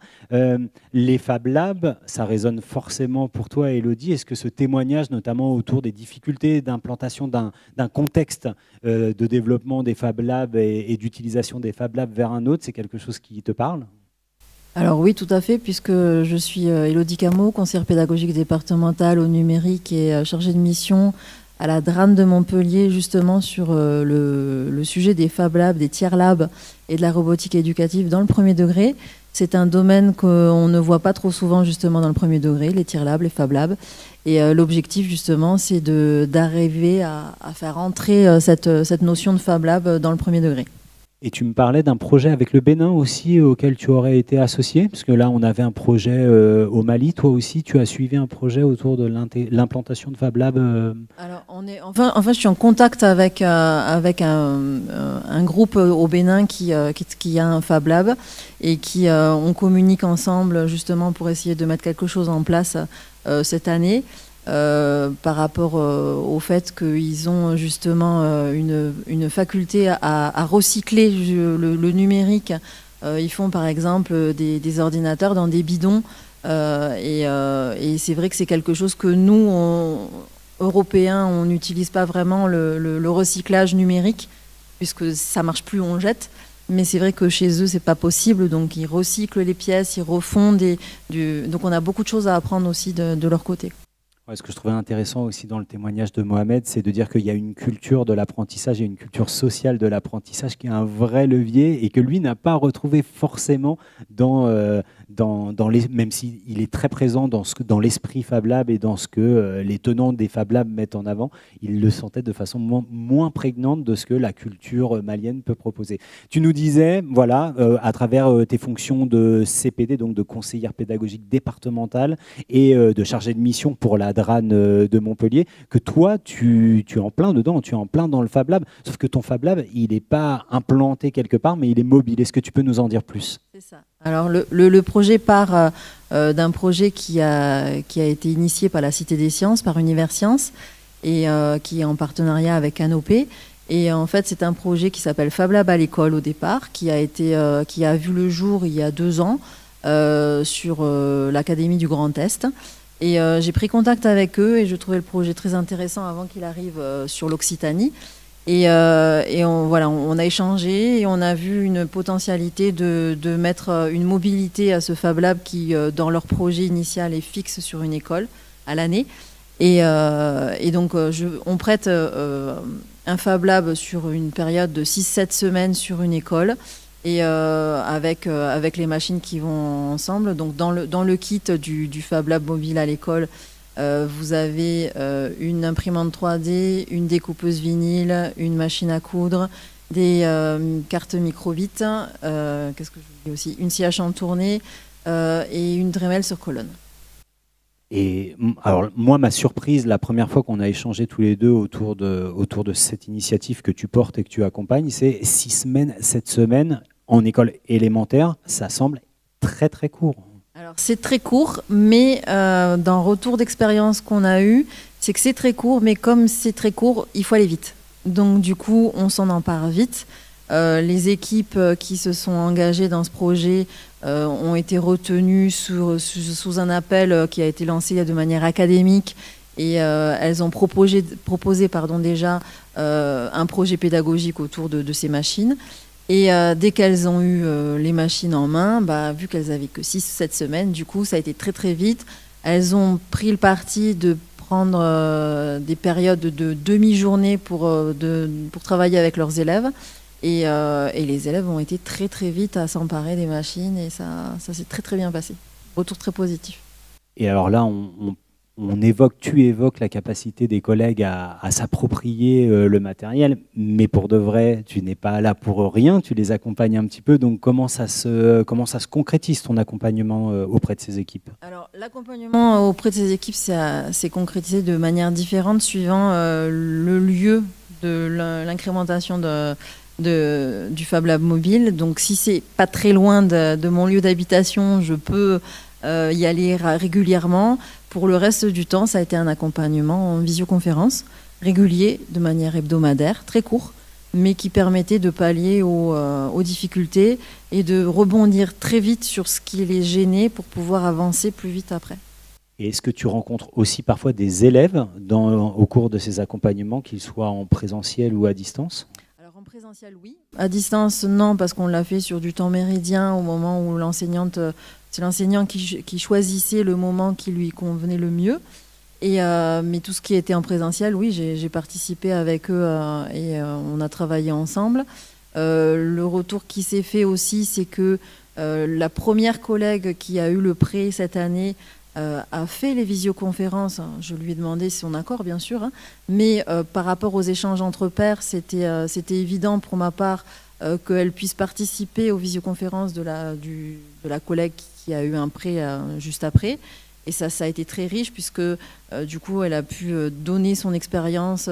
Speaker 1: les Fab Labs, ça résonne forcément pour toi, Elodie. Est-ce que ce témoignage, notamment autour des difficultés d'implantation d'un contexte de développement des Fab Labs et, et d'utilisation des Fab Labs vers un autre, c'est quelque chose qui te parle?
Speaker 12: Alors oui, tout à fait, puisque je suis Elodie euh, Camo, conseillère pédagogique départementale au numérique et euh, chargée de mission à la DRAN de Montpellier, justement sur euh, le, sujet des Fab Labs, des tiers labs et de la robotique éducative dans le premier degré. C'est un domaine qu'on ne voit pas trop souvent justement dans le premier degré, les tiers labs, les Fab Labs. Et l'objectif justement, c'est d'arriver à, à, faire entrer cette, cette notion de Fab Lab dans le premier degré.
Speaker 1: Et tu me parlais d'un projet avec le Bénin aussi auquel tu aurais été associé, parce que là on avait un projet euh, au Mali. Toi aussi, tu as suivi un projet autour de l'implantation de Fab Lab. Euh
Speaker 12: Alors on est, enfin, je suis en contact avec euh, avec un, groupe au Bénin qui, qui, qui a un Fab Lab et qui on communique ensemble justement pour essayer de mettre quelque chose en place cette année. Euh, par rapport euh, au fait qu'ils ont justement euh, une, faculté à, recycler le, numérique. ils font par exemple des, ordinateurs dans des bidons. et, c'est vrai que c'est quelque chose que nous, Européens, on n'utilise pas vraiment le, recyclage numérique, puisque ça marche plus, on jette. Mais c'est vrai que chez eux, c'est pas possible. Donc, ils recyclent les pièces, ils refont des. Donc, on a beaucoup de choses à apprendre aussi de leur côté
Speaker 1: ce que je trouvais intéressant aussi dans le témoignage de Mohamed, c'est de dire qu'il y a une culture de l'apprentissage et une culture sociale de l'apprentissage qui est un vrai levier et que lui n'a pas retrouvé forcément dans, euh, dans, même s'il est très présent dans, ce, dans l'esprit Fab Lab et dans ce que euh, les tenants des Fab Labs mettent en avant, il le sentait de façon moins, moins prégnante de ce que la culture malienne peut proposer. Tu nous disais, voilà, euh, à travers euh, tes fonctions de CPD, donc de conseillère pédagogique départementale et de chargée de mission pour la DRAN de Montpellier, que toi, tu, tu es en plein dedans, tu es en plein dans le Fab Lab, sauf que ton Fab Lab, il n'est pas implanté quelque part, mais il est mobile. Est-ce que tu peux nous en dire plus?
Speaker 12: C'est ça. Alors le, le, le projet part euh, euh, d'un projet qui a, qui a été initié par la Cité des Sciences, par Univers Sciences, et euh, qui est en partenariat avec Canopé. Et en fait, c'est un projet qui s'appelle Fab Lab à l'école au départ, qui a, été, euh, qui a vu le jour il y a deux ans euh, sur euh, l'Académie du Grand Est. Et j'ai pris contact avec eux et je trouvais le projet très intéressant avant qu'il arrive sur l'Occitanie. Et, euh, et on, voilà, on a échangé et on a vu une potentialité de, mettre euh, une mobilité à ce Fab Lab qui, euh, dans leur projet initial, est fixe sur une école à l'année. Et, donc, on prête un Fab Lab sur une période de 6-7 semaines sur une école et avec, avec les machines qui vont ensemble. Donc, dans le, dans le kit du, du Fab Lab mobile à l'école, euh, vous avez euh, une imprimante 3D, une découpeuse vinyle, une machine à coudre, des euh, cartes microbit, qu'est-ce que je dis aussi, une à champ tournée et une Dremel sur colonne.
Speaker 1: Et alors, moi, ma surprise, la première fois qu'on a échangé tous les deux autour de, autour de cette initiative que tu portes et que tu accompagnes, c'est six semaines, sept semaines en école élémentaire. Ça semble très, très court.
Speaker 12: Alors c'est très court, mais euh, dans retour d'expérience qu'on a eu, c'est que c'est très court, mais comme c'est très court, il faut aller vite. Donc du coup, on s'en empare vite. Euh, les équipes euh, qui se sont engagées dans ce projet euh, ont été retenues sous, un appel qui a été lancé de manière académique et elles ont proposé, déjà un projet pédagogique autour de ces machines. Et euh, dès qu'elles ont eu euh, les machines en main, bah, vu qu'elles avaient que 6-7 semaines, du coup, ça a été très très vite. Elles ont pris le parti de prendre euh, des périodes de demi-journée pour, travailler avec leurs élèves. Et, les élèves ont été très très vite à s'emparer des machines et ça, s'est très très bien passé. Retour très positif.
Speaker 1: Et alors là, on- on évoque, tu évoques la capacité des collègues à, s'approprier euh, le matériel, mais pour de vrai, tu n'es pas là pour rien, tu les accompagnes un petit peu. Donc comment ça se, comment ça se concrétise ton accompagnement euh, auprès de ces équipes?
Speaker 12: Alors, l'accompagnement auprès de ces équipes c'est- concrétisé de manière différente suivant euh, le lieu de l'in- l'incrémentation du Fab Lab mobile. Donc, si c'est pas très loin de, mon lieu d'habitation, je peux y aller régulièrement. Pour le reste du temps, ça a été un accompagnement en visioconférence régulier, de manière hebdomadaire, très court, mais qui permettait de pallier aux, euh, aux difficultés et de rebondir très vite sur ce qui les gênait pour pouvoir avancer plus vite après.
Speaker 1: Et est-ce que tu rencontres aussi parfois des élèves dans, au cours de ces accompagnements, qu'ils soient en présentiel ou à distance?
Speaker 12: Alors en présentiel, oui. À distance, non, parce qu'on l'a fait sur du temps méridien au moment où l'enseignante, euh, c'est l'enseignant qui, ch- qui choisissait le moment qui lui convenait le mieux. Et, euh, mais tout ce qui était en présentiel, oui, j'ai participé avec eux euh, et euh, on a travaillé ensemble. Le retour qui s'est fait aussi, c'est que la première collègue qui a eu le prêt cette année a fait les visioconférences. Je lui ai demandé son accord, bien sûr, hein. mais par rapport aux échanges entre pairs, c'était évident pour ma part qu'elle puisse participer aux visioconférences de la, du, de la collègue a eu un prêt euh, juste après. Et ça, ça a été très riche puisque euh, du coup, elle a pu euh, donner son expérience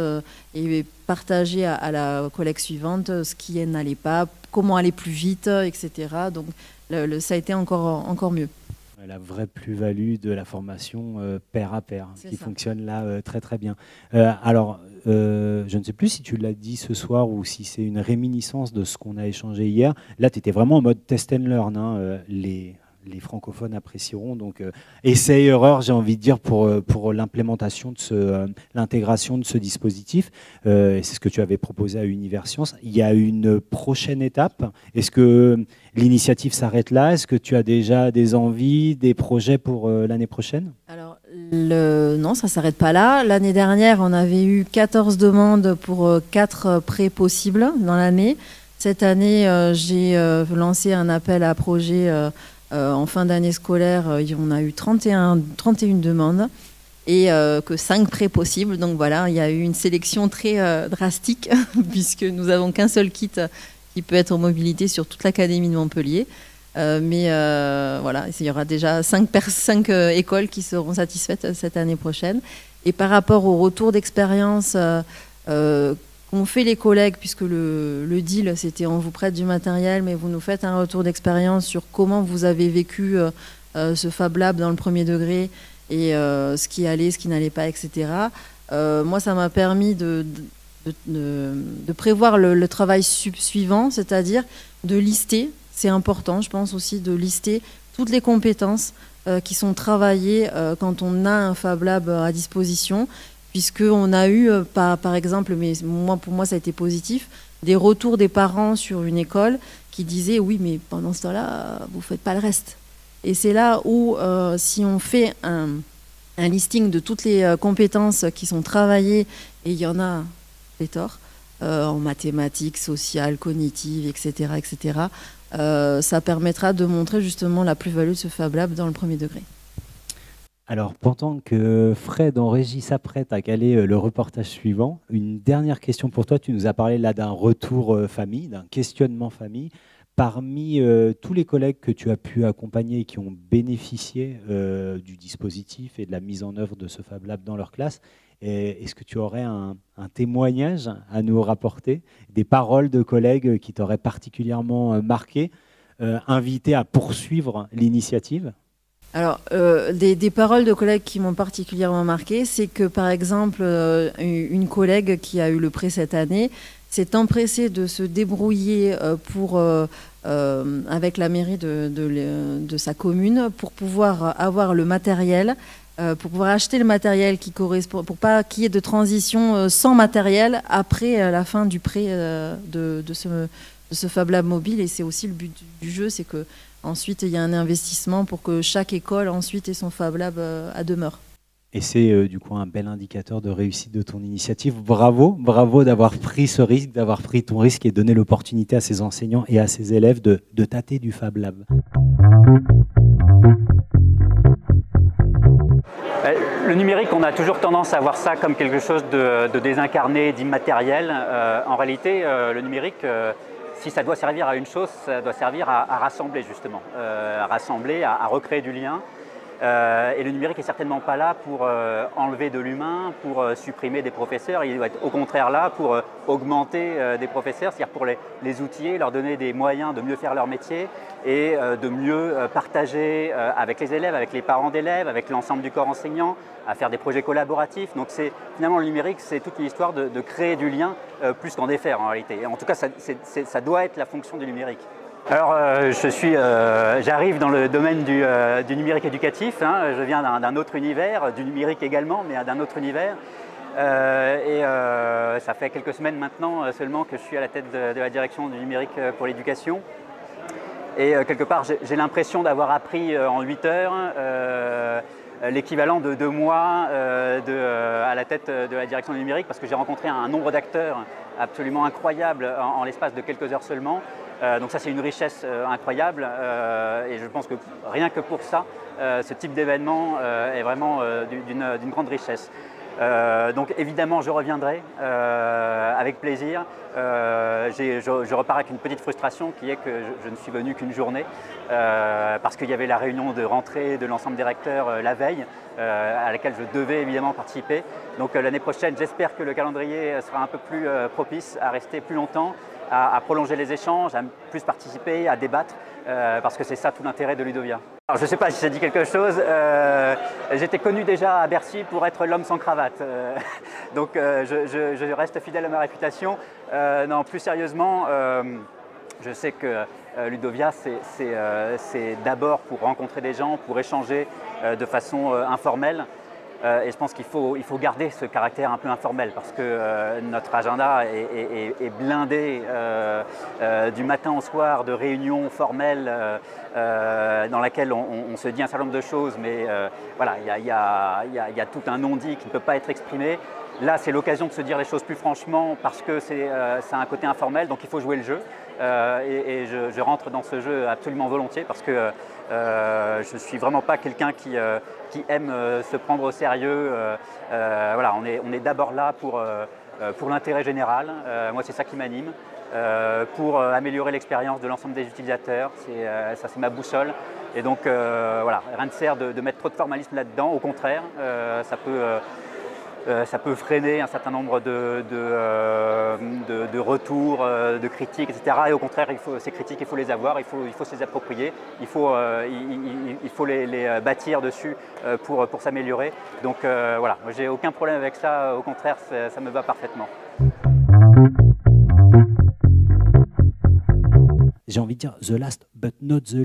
Speaker 12: et partager à, à la collègue suivante ce qui n'allait pas, comment aller plus vite, etc. Donc, le- le- ça a été encore, encore mieux.
Speaker 1: la vraie plus-value de la formation euh, pair à pair,
Speaker 12: C'est
Speaker 1: qui
Speaker 12: ça.
Speaker 1: fonctionne là euh, très très bien. Euh, alors, je ne sais plus si tu l'as dit ce soir ou si c'est une réminiscence de ce qu'on a échangé hier. Là, tu étais vraiment en mode test and learn. hein, les, les francophones apprécieront. Donc, euh, essai-erreur, j'ai envie de dire, pour, euh, pour l'implémentation de ce, euh, l'intégration de ce dispositif. C'est ce que tu avais proposé à Univers Science. Il y a une prochaine étape. Est-ce que l'initiative s'arrête là? Est-ce que tu as déjà des envies, des projets pour l'année prochaine?
Speaker 12: Alors, le... non, ça ne s'arrête pas là. L'année dernière, on avait eu 14 demandes pour 4 prêts possibles dans l'année. Cette année, j'ai lancé un appel à projet en fin d'année scolaire, on a eu 31, 31 demandes et que 5 prêts possibles. Donc voilà, il y a eu une sélection très drastique puisque nous avons qu'un seul kit qui peut être en mobilité sur toute l'Académie de Montpellier. mais voilà, il y aura déjà 5, 5 écoles qui seront satisfaites cette année prochaine. Et par rapport au retour d'expérience qu'ont fait les collègues, puisque le, deal, c'était on vous prête du matériel, mais vous nous faites un retour d'expérience sur comment vous avez vécu ce Fab Lab dans le premier degré et ce qui allait, ce qui n'allait pas, etc. moi, ça m'a permis de, de, prévoir le, travail suivant, c'est-à-dire de lister, c'est important, je pense aussi, de lister toutes les compétences qui sont travaillées quand on a un Fab Lab à disposition, puisqu'on a eu, par, par exemple, mais moi, pour moi ça a été positif, des retours des parents sur une école qui disaient oui, mais pendant ce temps-là, vous ne faites pas le reste. Et c'est là où, si on fait un, listing de toutes les compétences qui sont travaillées, et il y en a pléthore, euh, en mathématiques, sociales, cognitives, etc., etc., euh, ça permettra de montrer justement la plus-value de ce Fab Lab dans le premier degré.
Speaker 1: Alors, pendant que Fred en régie s'apprête à caler euh, le reportage suivant, une dernière question pour toi. Tu nous as parlé là d'un retour famille, d'un questionnement famille. Parmi tous les collègues que tu as pu accompagner et qui ont bénéficié du dispositif et de la mise en œuvre de ce Fab Lab dans leur classe, est-ce que tu aurais un, témoignage à nous rapporter, des paroles de collègues qui t'auraient particulièrement euh, marqué, euh, invité à poursuivre l'initiative?
Speaker 12: Alors, euh, des, paroles de collègues qui m'ont particulièrement marqué, c'est que par exemple, une collègue qui a eu le prêt cette année s'est empressée de se débrouiller pour, avec la mairie de, sa commune pour pouvoir avoir le matériel euh, pour pouvoir acheter le matériel qui correspond, pour pas qu'il y ait de transition euh, sans matériel après euh, la fin du prêt de, ce, Fab Lab mobile. Et c'est aussi le but du, jeu, c'est que ensuite il y a un investissement pour que chaque école ensuite ait son Fab Lab à demeure.
Speaker 1: Et c'est du coup un bel indicateur de réussite de ton initiative. Bravo, bravo d'avoir pris ce risque, d'avoir pris ton risque et donné l'opportunité à ses enseignants et à ses élèves de, de tâter du Fab Lab.
Speaker 13: Le numérique, on a toujours tendance à voir ça comme quelque chose de, désincarné, d'immatériel. Euh, en réalité, euh, le numérique, euh, si ça doit servir à une chose, ça doit servir à, rassembler justement, à rassembler, à, recréer du lien. Euh, et le numérique est certainement pas là pour euh, enlever de l'humain, pour euh, supprimer des professeurs. Il doit être au contraire là pour augmenter des professeurs, c'est-à-dire pour les, outiller, leur donner des moyens de mieux faire leur métier et de mieux partager avec les élèves, avec les parents d'élèves, avec l'ensemble du corps enseignant, à faire des projets collaboratifs. Donc finalement le numérique, c'est toute l'histoire de, de, créer du lien plus qu'en défaire en réalité. En tout cas, ça doit être la fonction du numérique. Alors, euh, euh, j'arrive dans le domaine du, euh, numérique éducatif. Hein. Je viens d'un autre univers, du numérique également, mais d'un autre univers. et ça fait quelques semaines maintenant seulement que je suis à la tête de, la direction du numérique pour l'éducation. Et quelque part, j'ai l'impression d'avoir appris en 8 heures l'équivalent de deux mois à la tête de la direction du numérique parce que j'ai rencontré un nombre d'acteurs absolument incroyable en l'espace de quelques heures seulement. Euh, donc ça c'est une richesse euh, incroyable euh, et je pense que rien que pour ça, ce type d'événement est vraiment d'une grande richesse. donc évidemment, je reviendrai avec plaisir. Je, repars avec une petite frustration qui est que je, ne suis venu qu'une journée parce qu'il y avait la réunion de rentrée de l'ensemble des recteurs la veille à laquelle je devais évidemment participer. Donc l'année prochaine, j'espère que le calendrier sera un peu plus propice à rester plus longtemps à, prolonger les échanges, à plus participer, à débattre, euh, parce que c'est ça tout l'intérêt de Ludovia. Je ne sais pas si ça dit quelque chose. Euh, j'étais connu déjà à Bercy pour être l'homme sans cravate. Euh, donc je, reste fidèle à ma réputation. non, plus sérieusement, je sais que Ludovia, c'est d'abord pour rencontrer des gens, pour échanger de façon informelle. Euh, et je pense qu'il faut, il faut garder ce caractère un peu informel parce que euh, notre agenda est, blindé euh, du matin au soir de réunions formelles dans lesquelles on, se dit un certain nombre de choses, mais voilà, il y, y a, tout un non-dit qui ne peut pas être exprimé. Là, c'est l'occasion de se dire les choses plus franchement parce que c'est ça un côté informel, donc il faut jouer le jeu. et, je, rentre dans ce jeu absolument volontiers parce que je ne suis vraiment pas quelqu'un qui, qui, aime se prendre au sérieux. voilà, on est, on est d'abord là pour, pour l'intérêt général. moi, c'est ça qui m'anime. pour améliorer l'expérience de l'ensemble des utilisateurs. ça, c'est ma boussole. Et donc, voilà, rien ne sert de, mettre trop de formalisme là-dedans. Au contraire, ça peut euh, ça peut freiner un certain nombre de, de, euh, retours, euh, de critiques, etc. Et au contraire, ces critiques, il faut les avoir, il faut, il faut se les approprier, il faut, il, faut les, bâtir dessus pour, pour s'améliorer. Donc voilà, j'ai aucun problème avec ça, au contraire, ça me va parfaitement.
Speaker 1: j'ai envie de dire the last but not the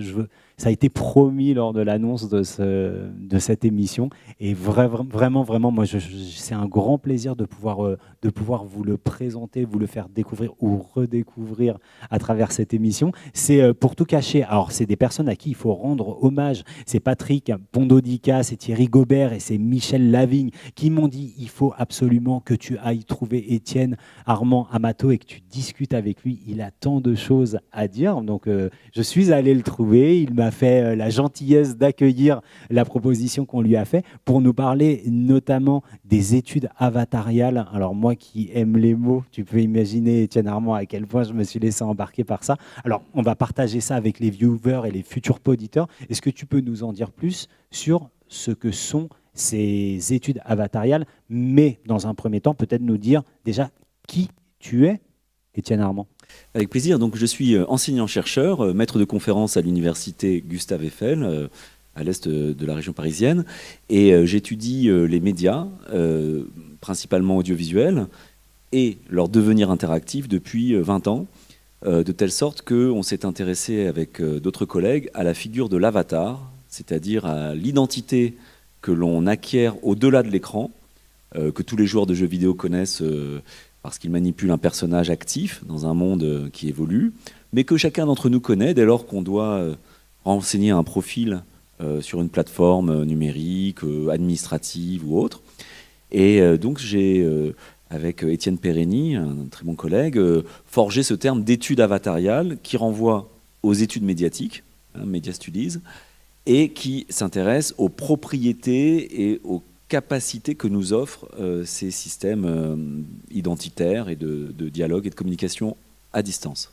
Speaker 1: je veux, ça a été promis lors de l'annonce de, ce, de cette émission. Et vraiment, vraiment, moi, c'est un grand plaisir de pouvoir, euh, de pouvoir vous le présenter, vous le faire découvrir ou redécouvrir à travers cette émission. C'est euh, pour tout cacher. Alors, c'est des personnes à qui il faut rendre hommage. C'est Patrick Pondodica, c'est Thierry Gobert et c'est Michel Lavigne qui m'ont dit il faut absolument que tu ailles trouver Étienne Armand Amato et que tu discutes avec lui. Il a tant de choses à dire. Donc, euh, je suis allé le trouver. Il m'a fait euh, la gentillesse d'accueillir la proposition qu'on lui a fait pour nous parler notamment des études avatariales. Alors moi qui aime les mots, tu peux imaginer, Étienne Armand, à quel point je me suis laissé embarquer par ça. Alors on va partager ça avec les viewers et les futurs auditeurs. Est-ce que tu peux nous en dire plus sur ce que sont ces études avatariales, mais dans un premier temps, peut-être nous dire déjà qui tu es, Étienne Armand.
Speaker 14: Avec plaisir. Donc, je suis euh, enseignant-chercheur, euh, maître de conférence à l'université Gustave Eiffel, euh, à l'est de la région parisienne. Et j'étudie les médias, principalement audiovisuels, et leur devenir interactif depuis 20 ans, de telle sorte qu'on s'est intéressé avec d'autres collègues à la figure de l'avatar, c'est-à-dire à l'identité que l'on acquiert au-delà de l'écran, que tous les joueurs de jeux vidéo connaissent parce qu'il manipule un personnage actif dans un monde euh, qui évolue, mais que chacun d'entre nous connaît dès lors qu'on doit euh, renseigner un profil euh, sur une plateforme numérique, administrative ou autre. Et donc j'ai, avec Étienne Perreni, un très bon collègue, forgé ce terme d'étude avatariale qui renvoie aux études médiatiques, hein, Media Studies, et qui s'intéresse aux propriétés et aux capacité que nous offrent euh, ces systèmes euh, identitaires et de, dialogue et de communication à distance.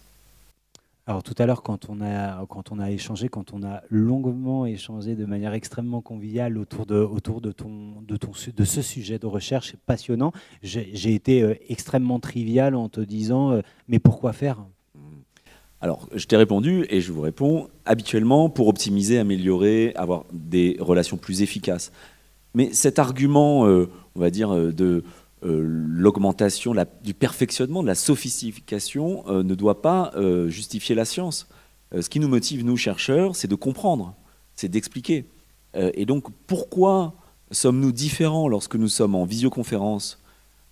Speaker 1: Alors tout à l'heure, quand, on a, quand on a échangé, quand on a longuement échangé de manière extrêmement conviviale autour de, autour de, ton, de, ton, de ce sujet de recherche passionnant, j'ai été euh, extrêmement trivial en te disant mais pourquoi faire?
Speaker 14: Alors, je t'ai répondu et je vous réponds habituellement pour optimiser, améliorer, avoir des relations plus efficaces. Mais cet argument, euh, on va dire, euh, de euh, l'augmentation, du perfectionnement, de la sophistication ne doit pas justifier la science. ce qui nous motive, nous, chercheurs, c'est de comprendre, c'est d'expliquer. et donc, pourquoi sommes-nous différents lorsque nous sommes en visioconférence,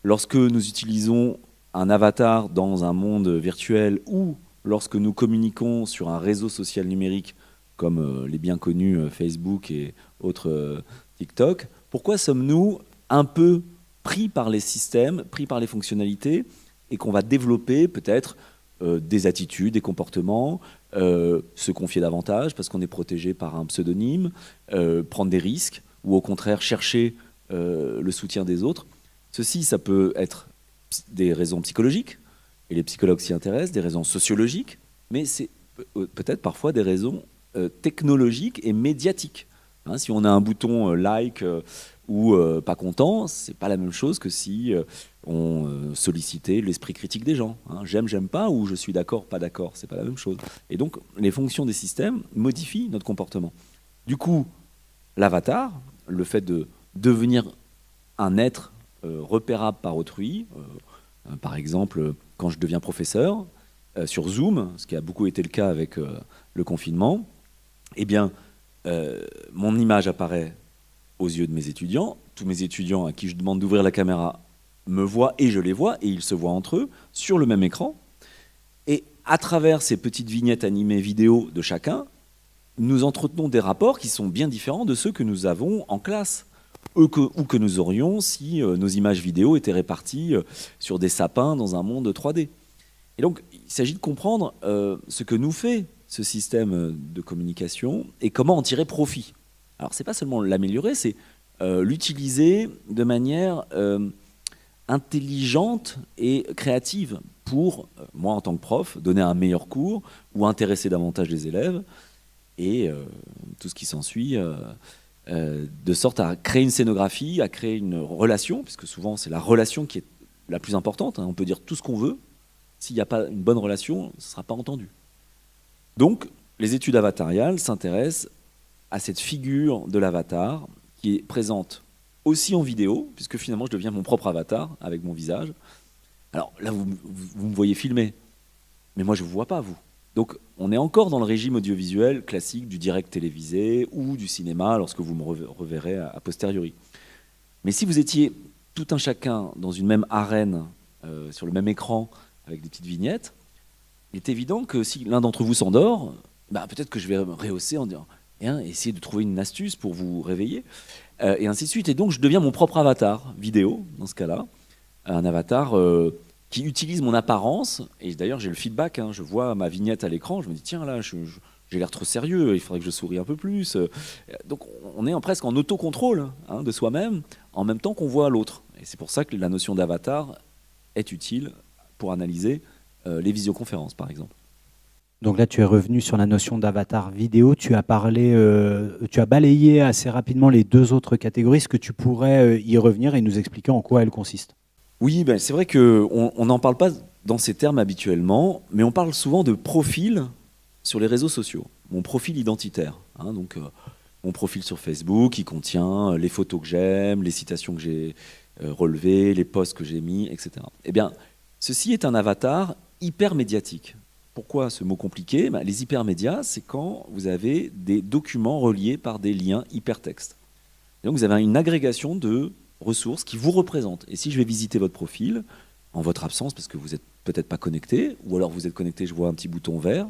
Speaker 14: lorsque nous utilisons un avatar dans un monde virtuel ou lorsque nous communiquons sur un réseau social numérique comme les bien connus Facebook et autres TikTok, pourquoi sommes-nous un peu pris par les systèmes, pris par les fonctionnalités, et qu'on va développer peut-être euh, des attitudes, des comportements, euh, se confier davantage parce qu'on est protégé par un pseudonyme, euh, prendre des risques, ou au contraire chercher le soutien des autres? Ceci, ça peut être des raisons psychologiques, et les psychologues s'y intéressent, des raisons sociologiques, mais c'est peut-être parfois des raisons technologiques et médiatiques. Hein, si on a un bouton euh, like euh, ou euh, pas content, c'est pas la même chose que si on sollicitait l'esprit critique des gens. Hein. J'aime, j'aime pas, ou je suis d'accord, pas d'accord, c'est pas la même chose. Et donc, les fonctions des systèmes modifient notre comportement. Du coup, l'avatar, le fait de devenir un être repérable par autrui, par exemple, quand je deviens professeur, sur Zoom, ce qui a beaucoup été le cas avec le confinement, eh bien, euh, mon image apparaît aux yeux de mes étudiants. Tous mes étudiants à qui je demande d'ouvrir la caméra me voient et je les vois, et ils se voient entre eux sur le même écran. Et à travers ces petites vignettes animées vidéo de chacun, nous entretenons des rapports qui sont bien différents de ceux que nous avons en classe, ou que nous aurions si euh, nos images vidéo étaient réparties euh, sur des sapins dans un monde 3D. Et donc, il s'agit de comprendre ce que nous fait ce système de communication et comment en tirer profit. Alors, c'est pas seulement l'améliorer, c'est l'utiliser de manière intelligente et créative pour, moi en tant que prof, donner un meilleur cours ou intéresser davantage les élèves et tout ce qui s'ensuit. Euh, de sorte à créer une scénographie, à créer une relation, puisque souvent c'est la relation qui est la plus importante. Hein. On peut dire tout ce qu'on veut, s'il n'y a pas une bonne relation, ce ne sera pas entendu. Donc, les études avatariales s'intéressent à cette figure de l'avatar qui est présente aussi en vidéo, puisque finalement je deviens mon propre avatar avec mon visage. Alors là, vous, me voyez filmer, mais moi je ne vous vois pas, vous. Donc on est encore dans le régime audiovisuel classique du direct télévisé ou du cinéma lorsque vous me reverrez a posteriori. Mais si vous étiez tout un chacun dans une même arène, euh, sur le même écran, avec des petites vignettes, il est évident que si l'un d'entre vous s'endort, bah, peut-être que je vais me rehausser en disant, hein, essayer de trouver une astuce pour vous réveiller, euh, et ainsi de suite. Et donc je deviens mon propre avatar vidéo, dans ce cas-là, un avatar euh, qui utilise mon apparence, et d'ailleurs j'ai le feedback, hein, je vois ma vignette à l'écran, je me dis tiens là, j'ai l'air trop sérieux, il faudrait que je souris un peu plus. Donc on est presque en autocontrôle hein, de soi-même, en même temps qu'on voit l'autre. Et c'est pour ça que la notion d'avatar est utile pour analyser euh, les visioconférences, par exemple.
Speaker 1: Donc là, tu es revenu sur la notion d'avatar vidéo. Tu as parlé, euh, tu as balayé assez rapidement les deux autres catégories. Est-ce que tu pourrais euh, y revenir et nous expliquer en quoi elles consistent
Speaker 14: oui, ben, c'est vrai qu'on n'en parle pas dans ces termes habituellement, mais on parle souvent de profil sur les réseaux sociaux. Mon profil identitaire. Hein, donc, euh, mon profil sur Facebook, qui contient les photos que j'aime, les citations que j'ai euh, relevées, les posts que j'ai mis, etc. Eh bien, ceci est un avatar hyper médiatique. Pourquoi ce mot compliqué? Ben, Les hypermédias, c'est quand vous avez des documents reliés par des liens hypertextes. donc vous avez une agrégation de ressources qui vous représentent. Et si je vais visiter votre profil, en votre absence, parce que vous n'êtes peut-être pas connecté, ou alors vous êtes connecté, je vois un petit bouton vert,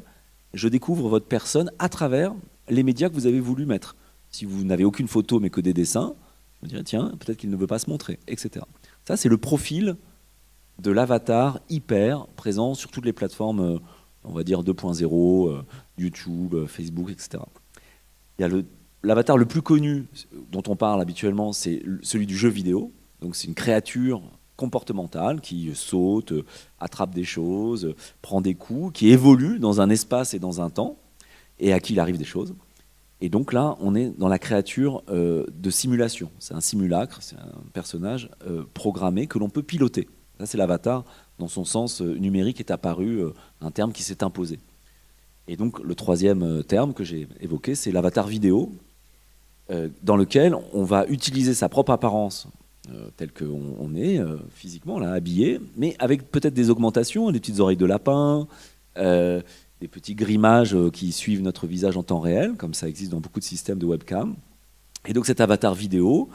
Speaker 14: je découvre votre personne à travers les médias que vous avez voulu mettre. Si vous n'avez aucune photo mais que des dessins, je me dirais, tiens, peut-être qu'il ne veut pas se montrer, etc. Ça, c'est le profil de l'avatar hyper présent sur toutes les plateformes, euh, on va dire 2.0, euh, YouTube, euh, Facebook, etc. Il y a le L'avatar le plus connu dont on parle habituellement, c'est celui du jeu vidéo. Donc c'est une créature comportementale qui saute, attrape des choses, prend des coups, qui évolue dans un espace et dans un temps, et à qui il arrive des choses. Et donc là, on est dans la créature de simulation. C'est un simulacre, c'est un personnage programmé que l'on peut piloter. C'est l'avatar, dans son sens euh, numérique, est apparu un terme qui s'est imposé. Et donc le troisième terme que j'ai évoqué, c'est l'avatar vidéo, euh, dans lequel on va utiliser sa propre apparence euh, telle qu'on on est euh, physiquement, là, habillé, mais avec peut-être des augmentations, des petites oreilles de lapin, des petits grimages qui suivent notre visage en temps réel, comme ça existe dans beaucoup de systèmes de webcam. Et donc cet avatar vidéo,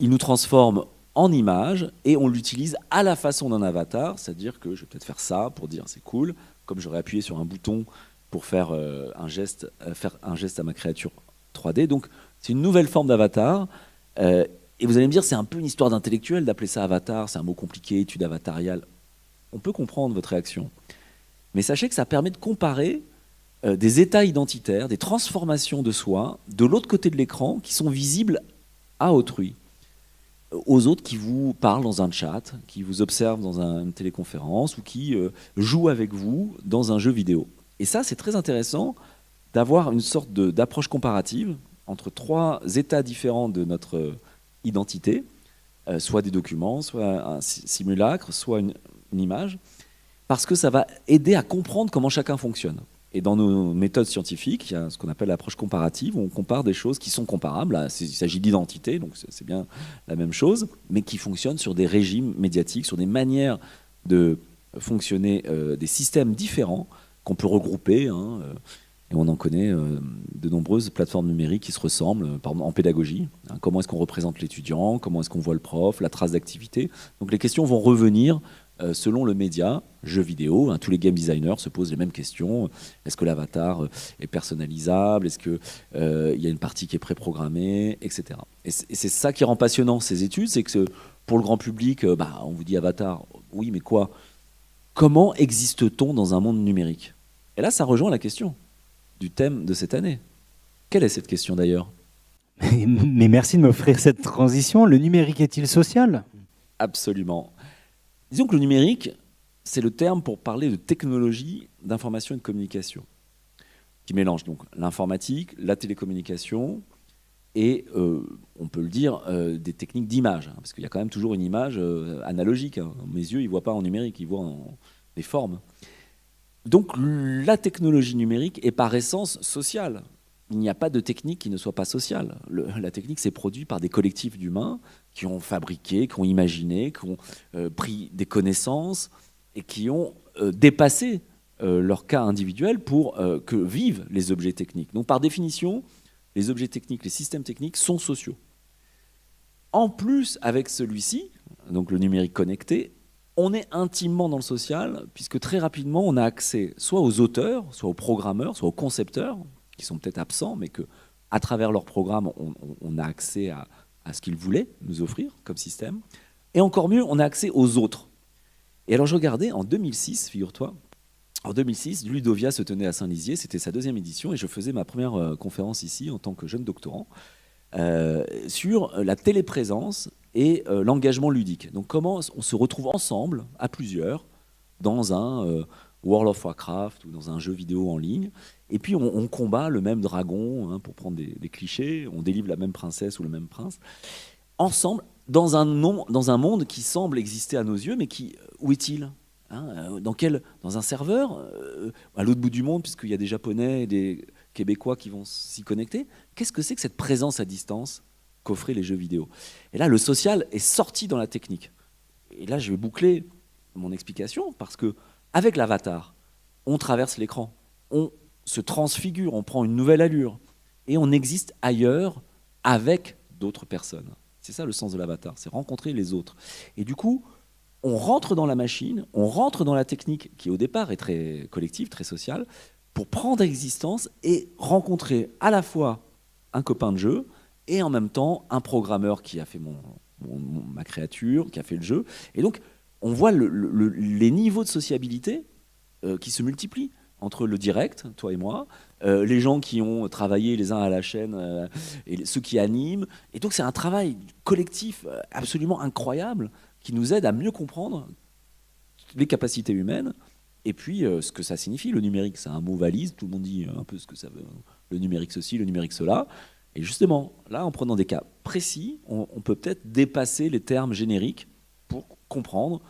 Speaker 14: il nous transforme en image et on l'utilise à la façon d'un avatar, c'est-à-dire que je vais peut-être faire ça pour dire c'est cool, comme j'aurais appuyé sur un bouton pour faire, un geste, faire un geste à ma créature 3D. Donc c'est une nouvelle forme d'avatar. Euh, et vous allez me dire, c'est un peu une histoire d'intellectuel d'appeler ça avatar, c'est un mot compliqué, étude avatariale. On peut comprendre votre réaction. Mais sachez que ça permet de comparer euh, des états identitaires, des transformations de soi, de l'autre côté de l'écran, qui sont visibles à autrui, aux autres qui vous parlent dans un chat, qui vous observent dans une téléconférence ou qui euh, jouent avec vous dans un jeu vidéo. Et ça, c'est très intéressant d'avoir une sorte d'approche comparative entre trois états différents de notre identité, euh, soit des documents, soit un simulacre, soit une, image, parce que ça va aider à comprendre comment chacun fonctionne. Et dans nos méthodes scientifiques, il y a ce qu'on appelle l'approche comparative, où on compare des choses qui sont comparables. il s'agit d'identité, donc c'est bien la même chose, mais qui fonctionnent sur des régimes médiatiques, sur des manières de fonctionner, euh, des systèmes différents qu'on peut regrouper. Hein, euh, et on en connaît euh, de nombreuses plateformes numériques qui se ressemblent, en pédagogie. Hein, comment est-ce qu'on représente l'étudiant Comment est-ce qu'on voit le prof La trace d'activité. Donc les questions vont revenir selon le média, jeux vidéo. hein, tous les game designers se posent les mêmes questions. Est-ce que l'avatar euh, est personnalisable? Est-ce qu'il y a une partie qui est préprogrammée? Etc. Et c'est ça qui rend passionnant ces études, c'est que pour le grand public, euh, bah, on vous dit avatar, oui, mais quoi? Comment existe-t-on dans un monde numérique? Et là, ça rejoint la question du thème de cette année. Quelle est cette question d'ailleurs?
Speaker 1: Mais merci de m'offrir cette transition. Le numérique est-il social?
Speaker 14: Absolument. Disons que le numérique, c'est le terme pour parler de technologie d'information et de communication, qui mélange donc l'informatique, la télécommunication et, euh, on peut le dire, euh, des techniques d'image, hein, parce qu'il y a quand même toujours une image euh, analogique. hein. Mes yeux, ils ne voient pas en numérique, ils voient en des formes. Donc la technologie numérique est par essence sociale. Il n'y a pas de technique qui ne soit pas sociale. Le- la technique, c'est produit par des collectifs d'humains qui ont fabriqué, qui ont imaginé, qui ont euh, pris des connaissances et qui ont euh, dépassé euh, leur cas individuel pour que vivent les objets techniques. Donc par définition, les objets techniques, les systèmes techniques sont sociaux. En plus, avec celui-ci, donc le numérique connecté, on est intimement dans le social, puisque très rapidement, on a accès soit aux auteurs, soit aux programmeurs, soit aux concepteurs, qui sont peut-être absents, mais que à travers leur programme, on, a accès à, ce qu'ils voulaient nous offrir comme système. Et encore mieux, on a accès aux autres. Et alors, je regardais en 2006, figure-toi, en 2006, Ludovia se tenait à Saint-Lizier, c'était sa deuxième édition, et je faisais ma première euh, conférence ici en tant que jeune doctorant euh, sur la téléprésence et euh, l'engagement ludique. Donc comment on se retrouve ensemble, à plusieurs, dans un World of Warcraft ou dans un jeu vidéo en ligne, et puis on, combat le même dragon, hein, pour prendre des, clichés, on délivre la même princesse ou le même prince, ensemble, dans un, monde qui semble exister à nos yeux, mais qui, où est-il Hein, euh, dans, quel, dans un serveur, euh, à l'autre bout du monde, puisqu'il y a des Japonais et des Québécois qui vont s'y connecter. Qu'est-ce que c'est que cette présence à distance qu'offraient les jeux vidéo? Et là, le social est sorti dans la technique. Et là, je vais boucler mon explication parce que avec l'avatar, on traverse l'écran, se transfigure, on prend une nouvelle allure et on existe ailleurs avec d'autres personnes. C'est ça le sens de l'avatar, c'est rencontrer les autres. Et du coup, on rentre dans la machine, on rentre dans la technique qui au départ est très collective, très sociale, pour prendre existence et rencontrer à la fois un copain de jeu et en même temps un programmeur qui a fait mon, ma créature, qui a fait le jeu. Et donc, on voit le- le- les niveaux de sociabilité euh, qui se multiplient entre le direct, toi et moi, euh, les gens qui ont travaillé les uns à la chaîne euh, et ceux qui animent. Et donc, c'est un travail collectif euh, absolument incroyable qui nous aide à mieux comprendre les capacités humaines et puis ce que ça signifie. Le numérique, c'est un mot valise, tout le monde dit un peu ce que ça veut. Le numérique ceci, le numérique cela. Et justement, là, en prenant des cas précis, on, peut peut-être dépasser les termes génériques pour comprendre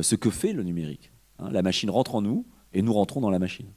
Speaker 14: ce que fait le numérique. Hein, la machine rentre en nous et nous rentrons dans la machine.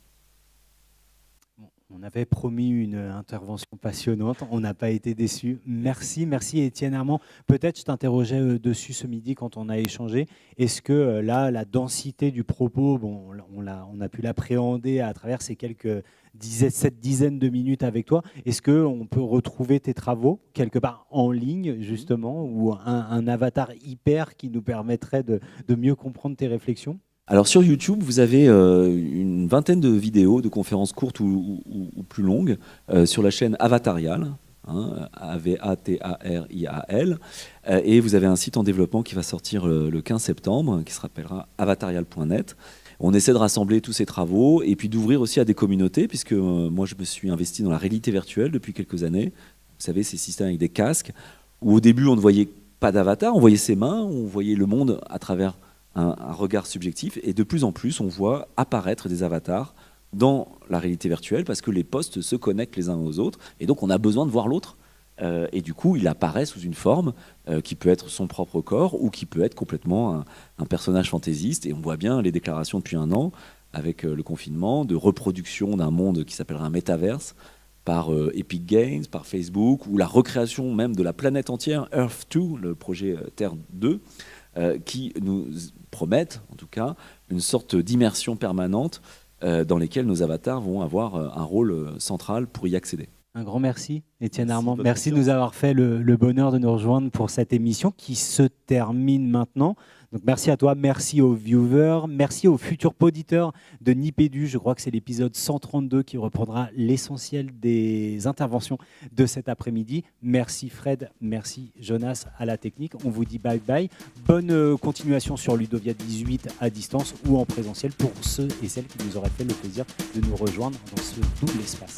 Speaker 1: On avait promis une intervention passionnante, on n'a pas été déçus. Merci, merci Étienne Armand. Peut-être je t'interrogeais euh, dessus ce midi quand on a échangé. Est-ce que euh, là, la densité du propos, bon, on, a pu l'appréhender à travers ces quelques dizaines, cette dizaine de minutes avec toi. Est-ce qu'on peut retrouver tes travaux quelque part en ligne, justement, ou un, avatar hyper qui nous permettrait de mieux comprendre tes réflexions?
Speaker 14: Alors sur YouTube, vous avez euh, une vingtaine de vidéos, de conférences courtes ou, plus longues euh, sur la chaîne Avatarial, hein, A-V-A-T-A-R-I-A-L, euh, et vous avez un site en développement qui va sortir euh, le 15 septembre, qui se rappellera avatarial.net. On essaie de rassembler tous ces travaux et puis d'ouvrir aussi à des communautés, puisque moi je me suis investi dans la réalité virtuelle depuis quelques années. Vous savez, ces systèmes avec des casques, où au début on ne voyait pas d'avatar, on voyait ses mains, on voyait le monde à travers un, regard subjectif, et de plus en plus on voit apparaître des avatars dans la réalité virtuelle, parce que les postes se connectent les uns aux autres, et donc on a besoin de voir l'autre. Euh, et du coup, il apparaît sous une forme euh, qui peut être son propre corps ou qui peut être complètement un, personnage fantaisiste. Et on voit bien les déclarations depuis un an, avec euh, le confinement, de reproduction d'un monde qui s'appellera un métaverse par Epic Games, par Facebook, ou la recréation même de la planète entière, Earth 2, le projet Terre 2, euh, qui nous promettent, en tout cas, une sorte d'immersion permanente euh, dans lesquelles nos avatars vont avoir euh, un rôle euh, central pour y accéder.
Speaker 1: Un grand merci, Étienne Armand. Merci de nous avoir fait le, le bonheur de nous rejoindre pour cette émission qui se termine maintenant. Donc merci à toi, merci aux viewers, merci aux futurs auditeurs de Nipédu. Je crois que c'est l'épisode 132 qui reprendra l'essentiel des interventions de cet après-midi. Merci Fred, merci Jonas à la technique. On vous dit bye bye. Bonne euh, continuation sur Ludovia 18 à distance ou en présentiel pour ceux et celles qui nous auraient fait le plaisir de nous rejoindre dans ce double espace.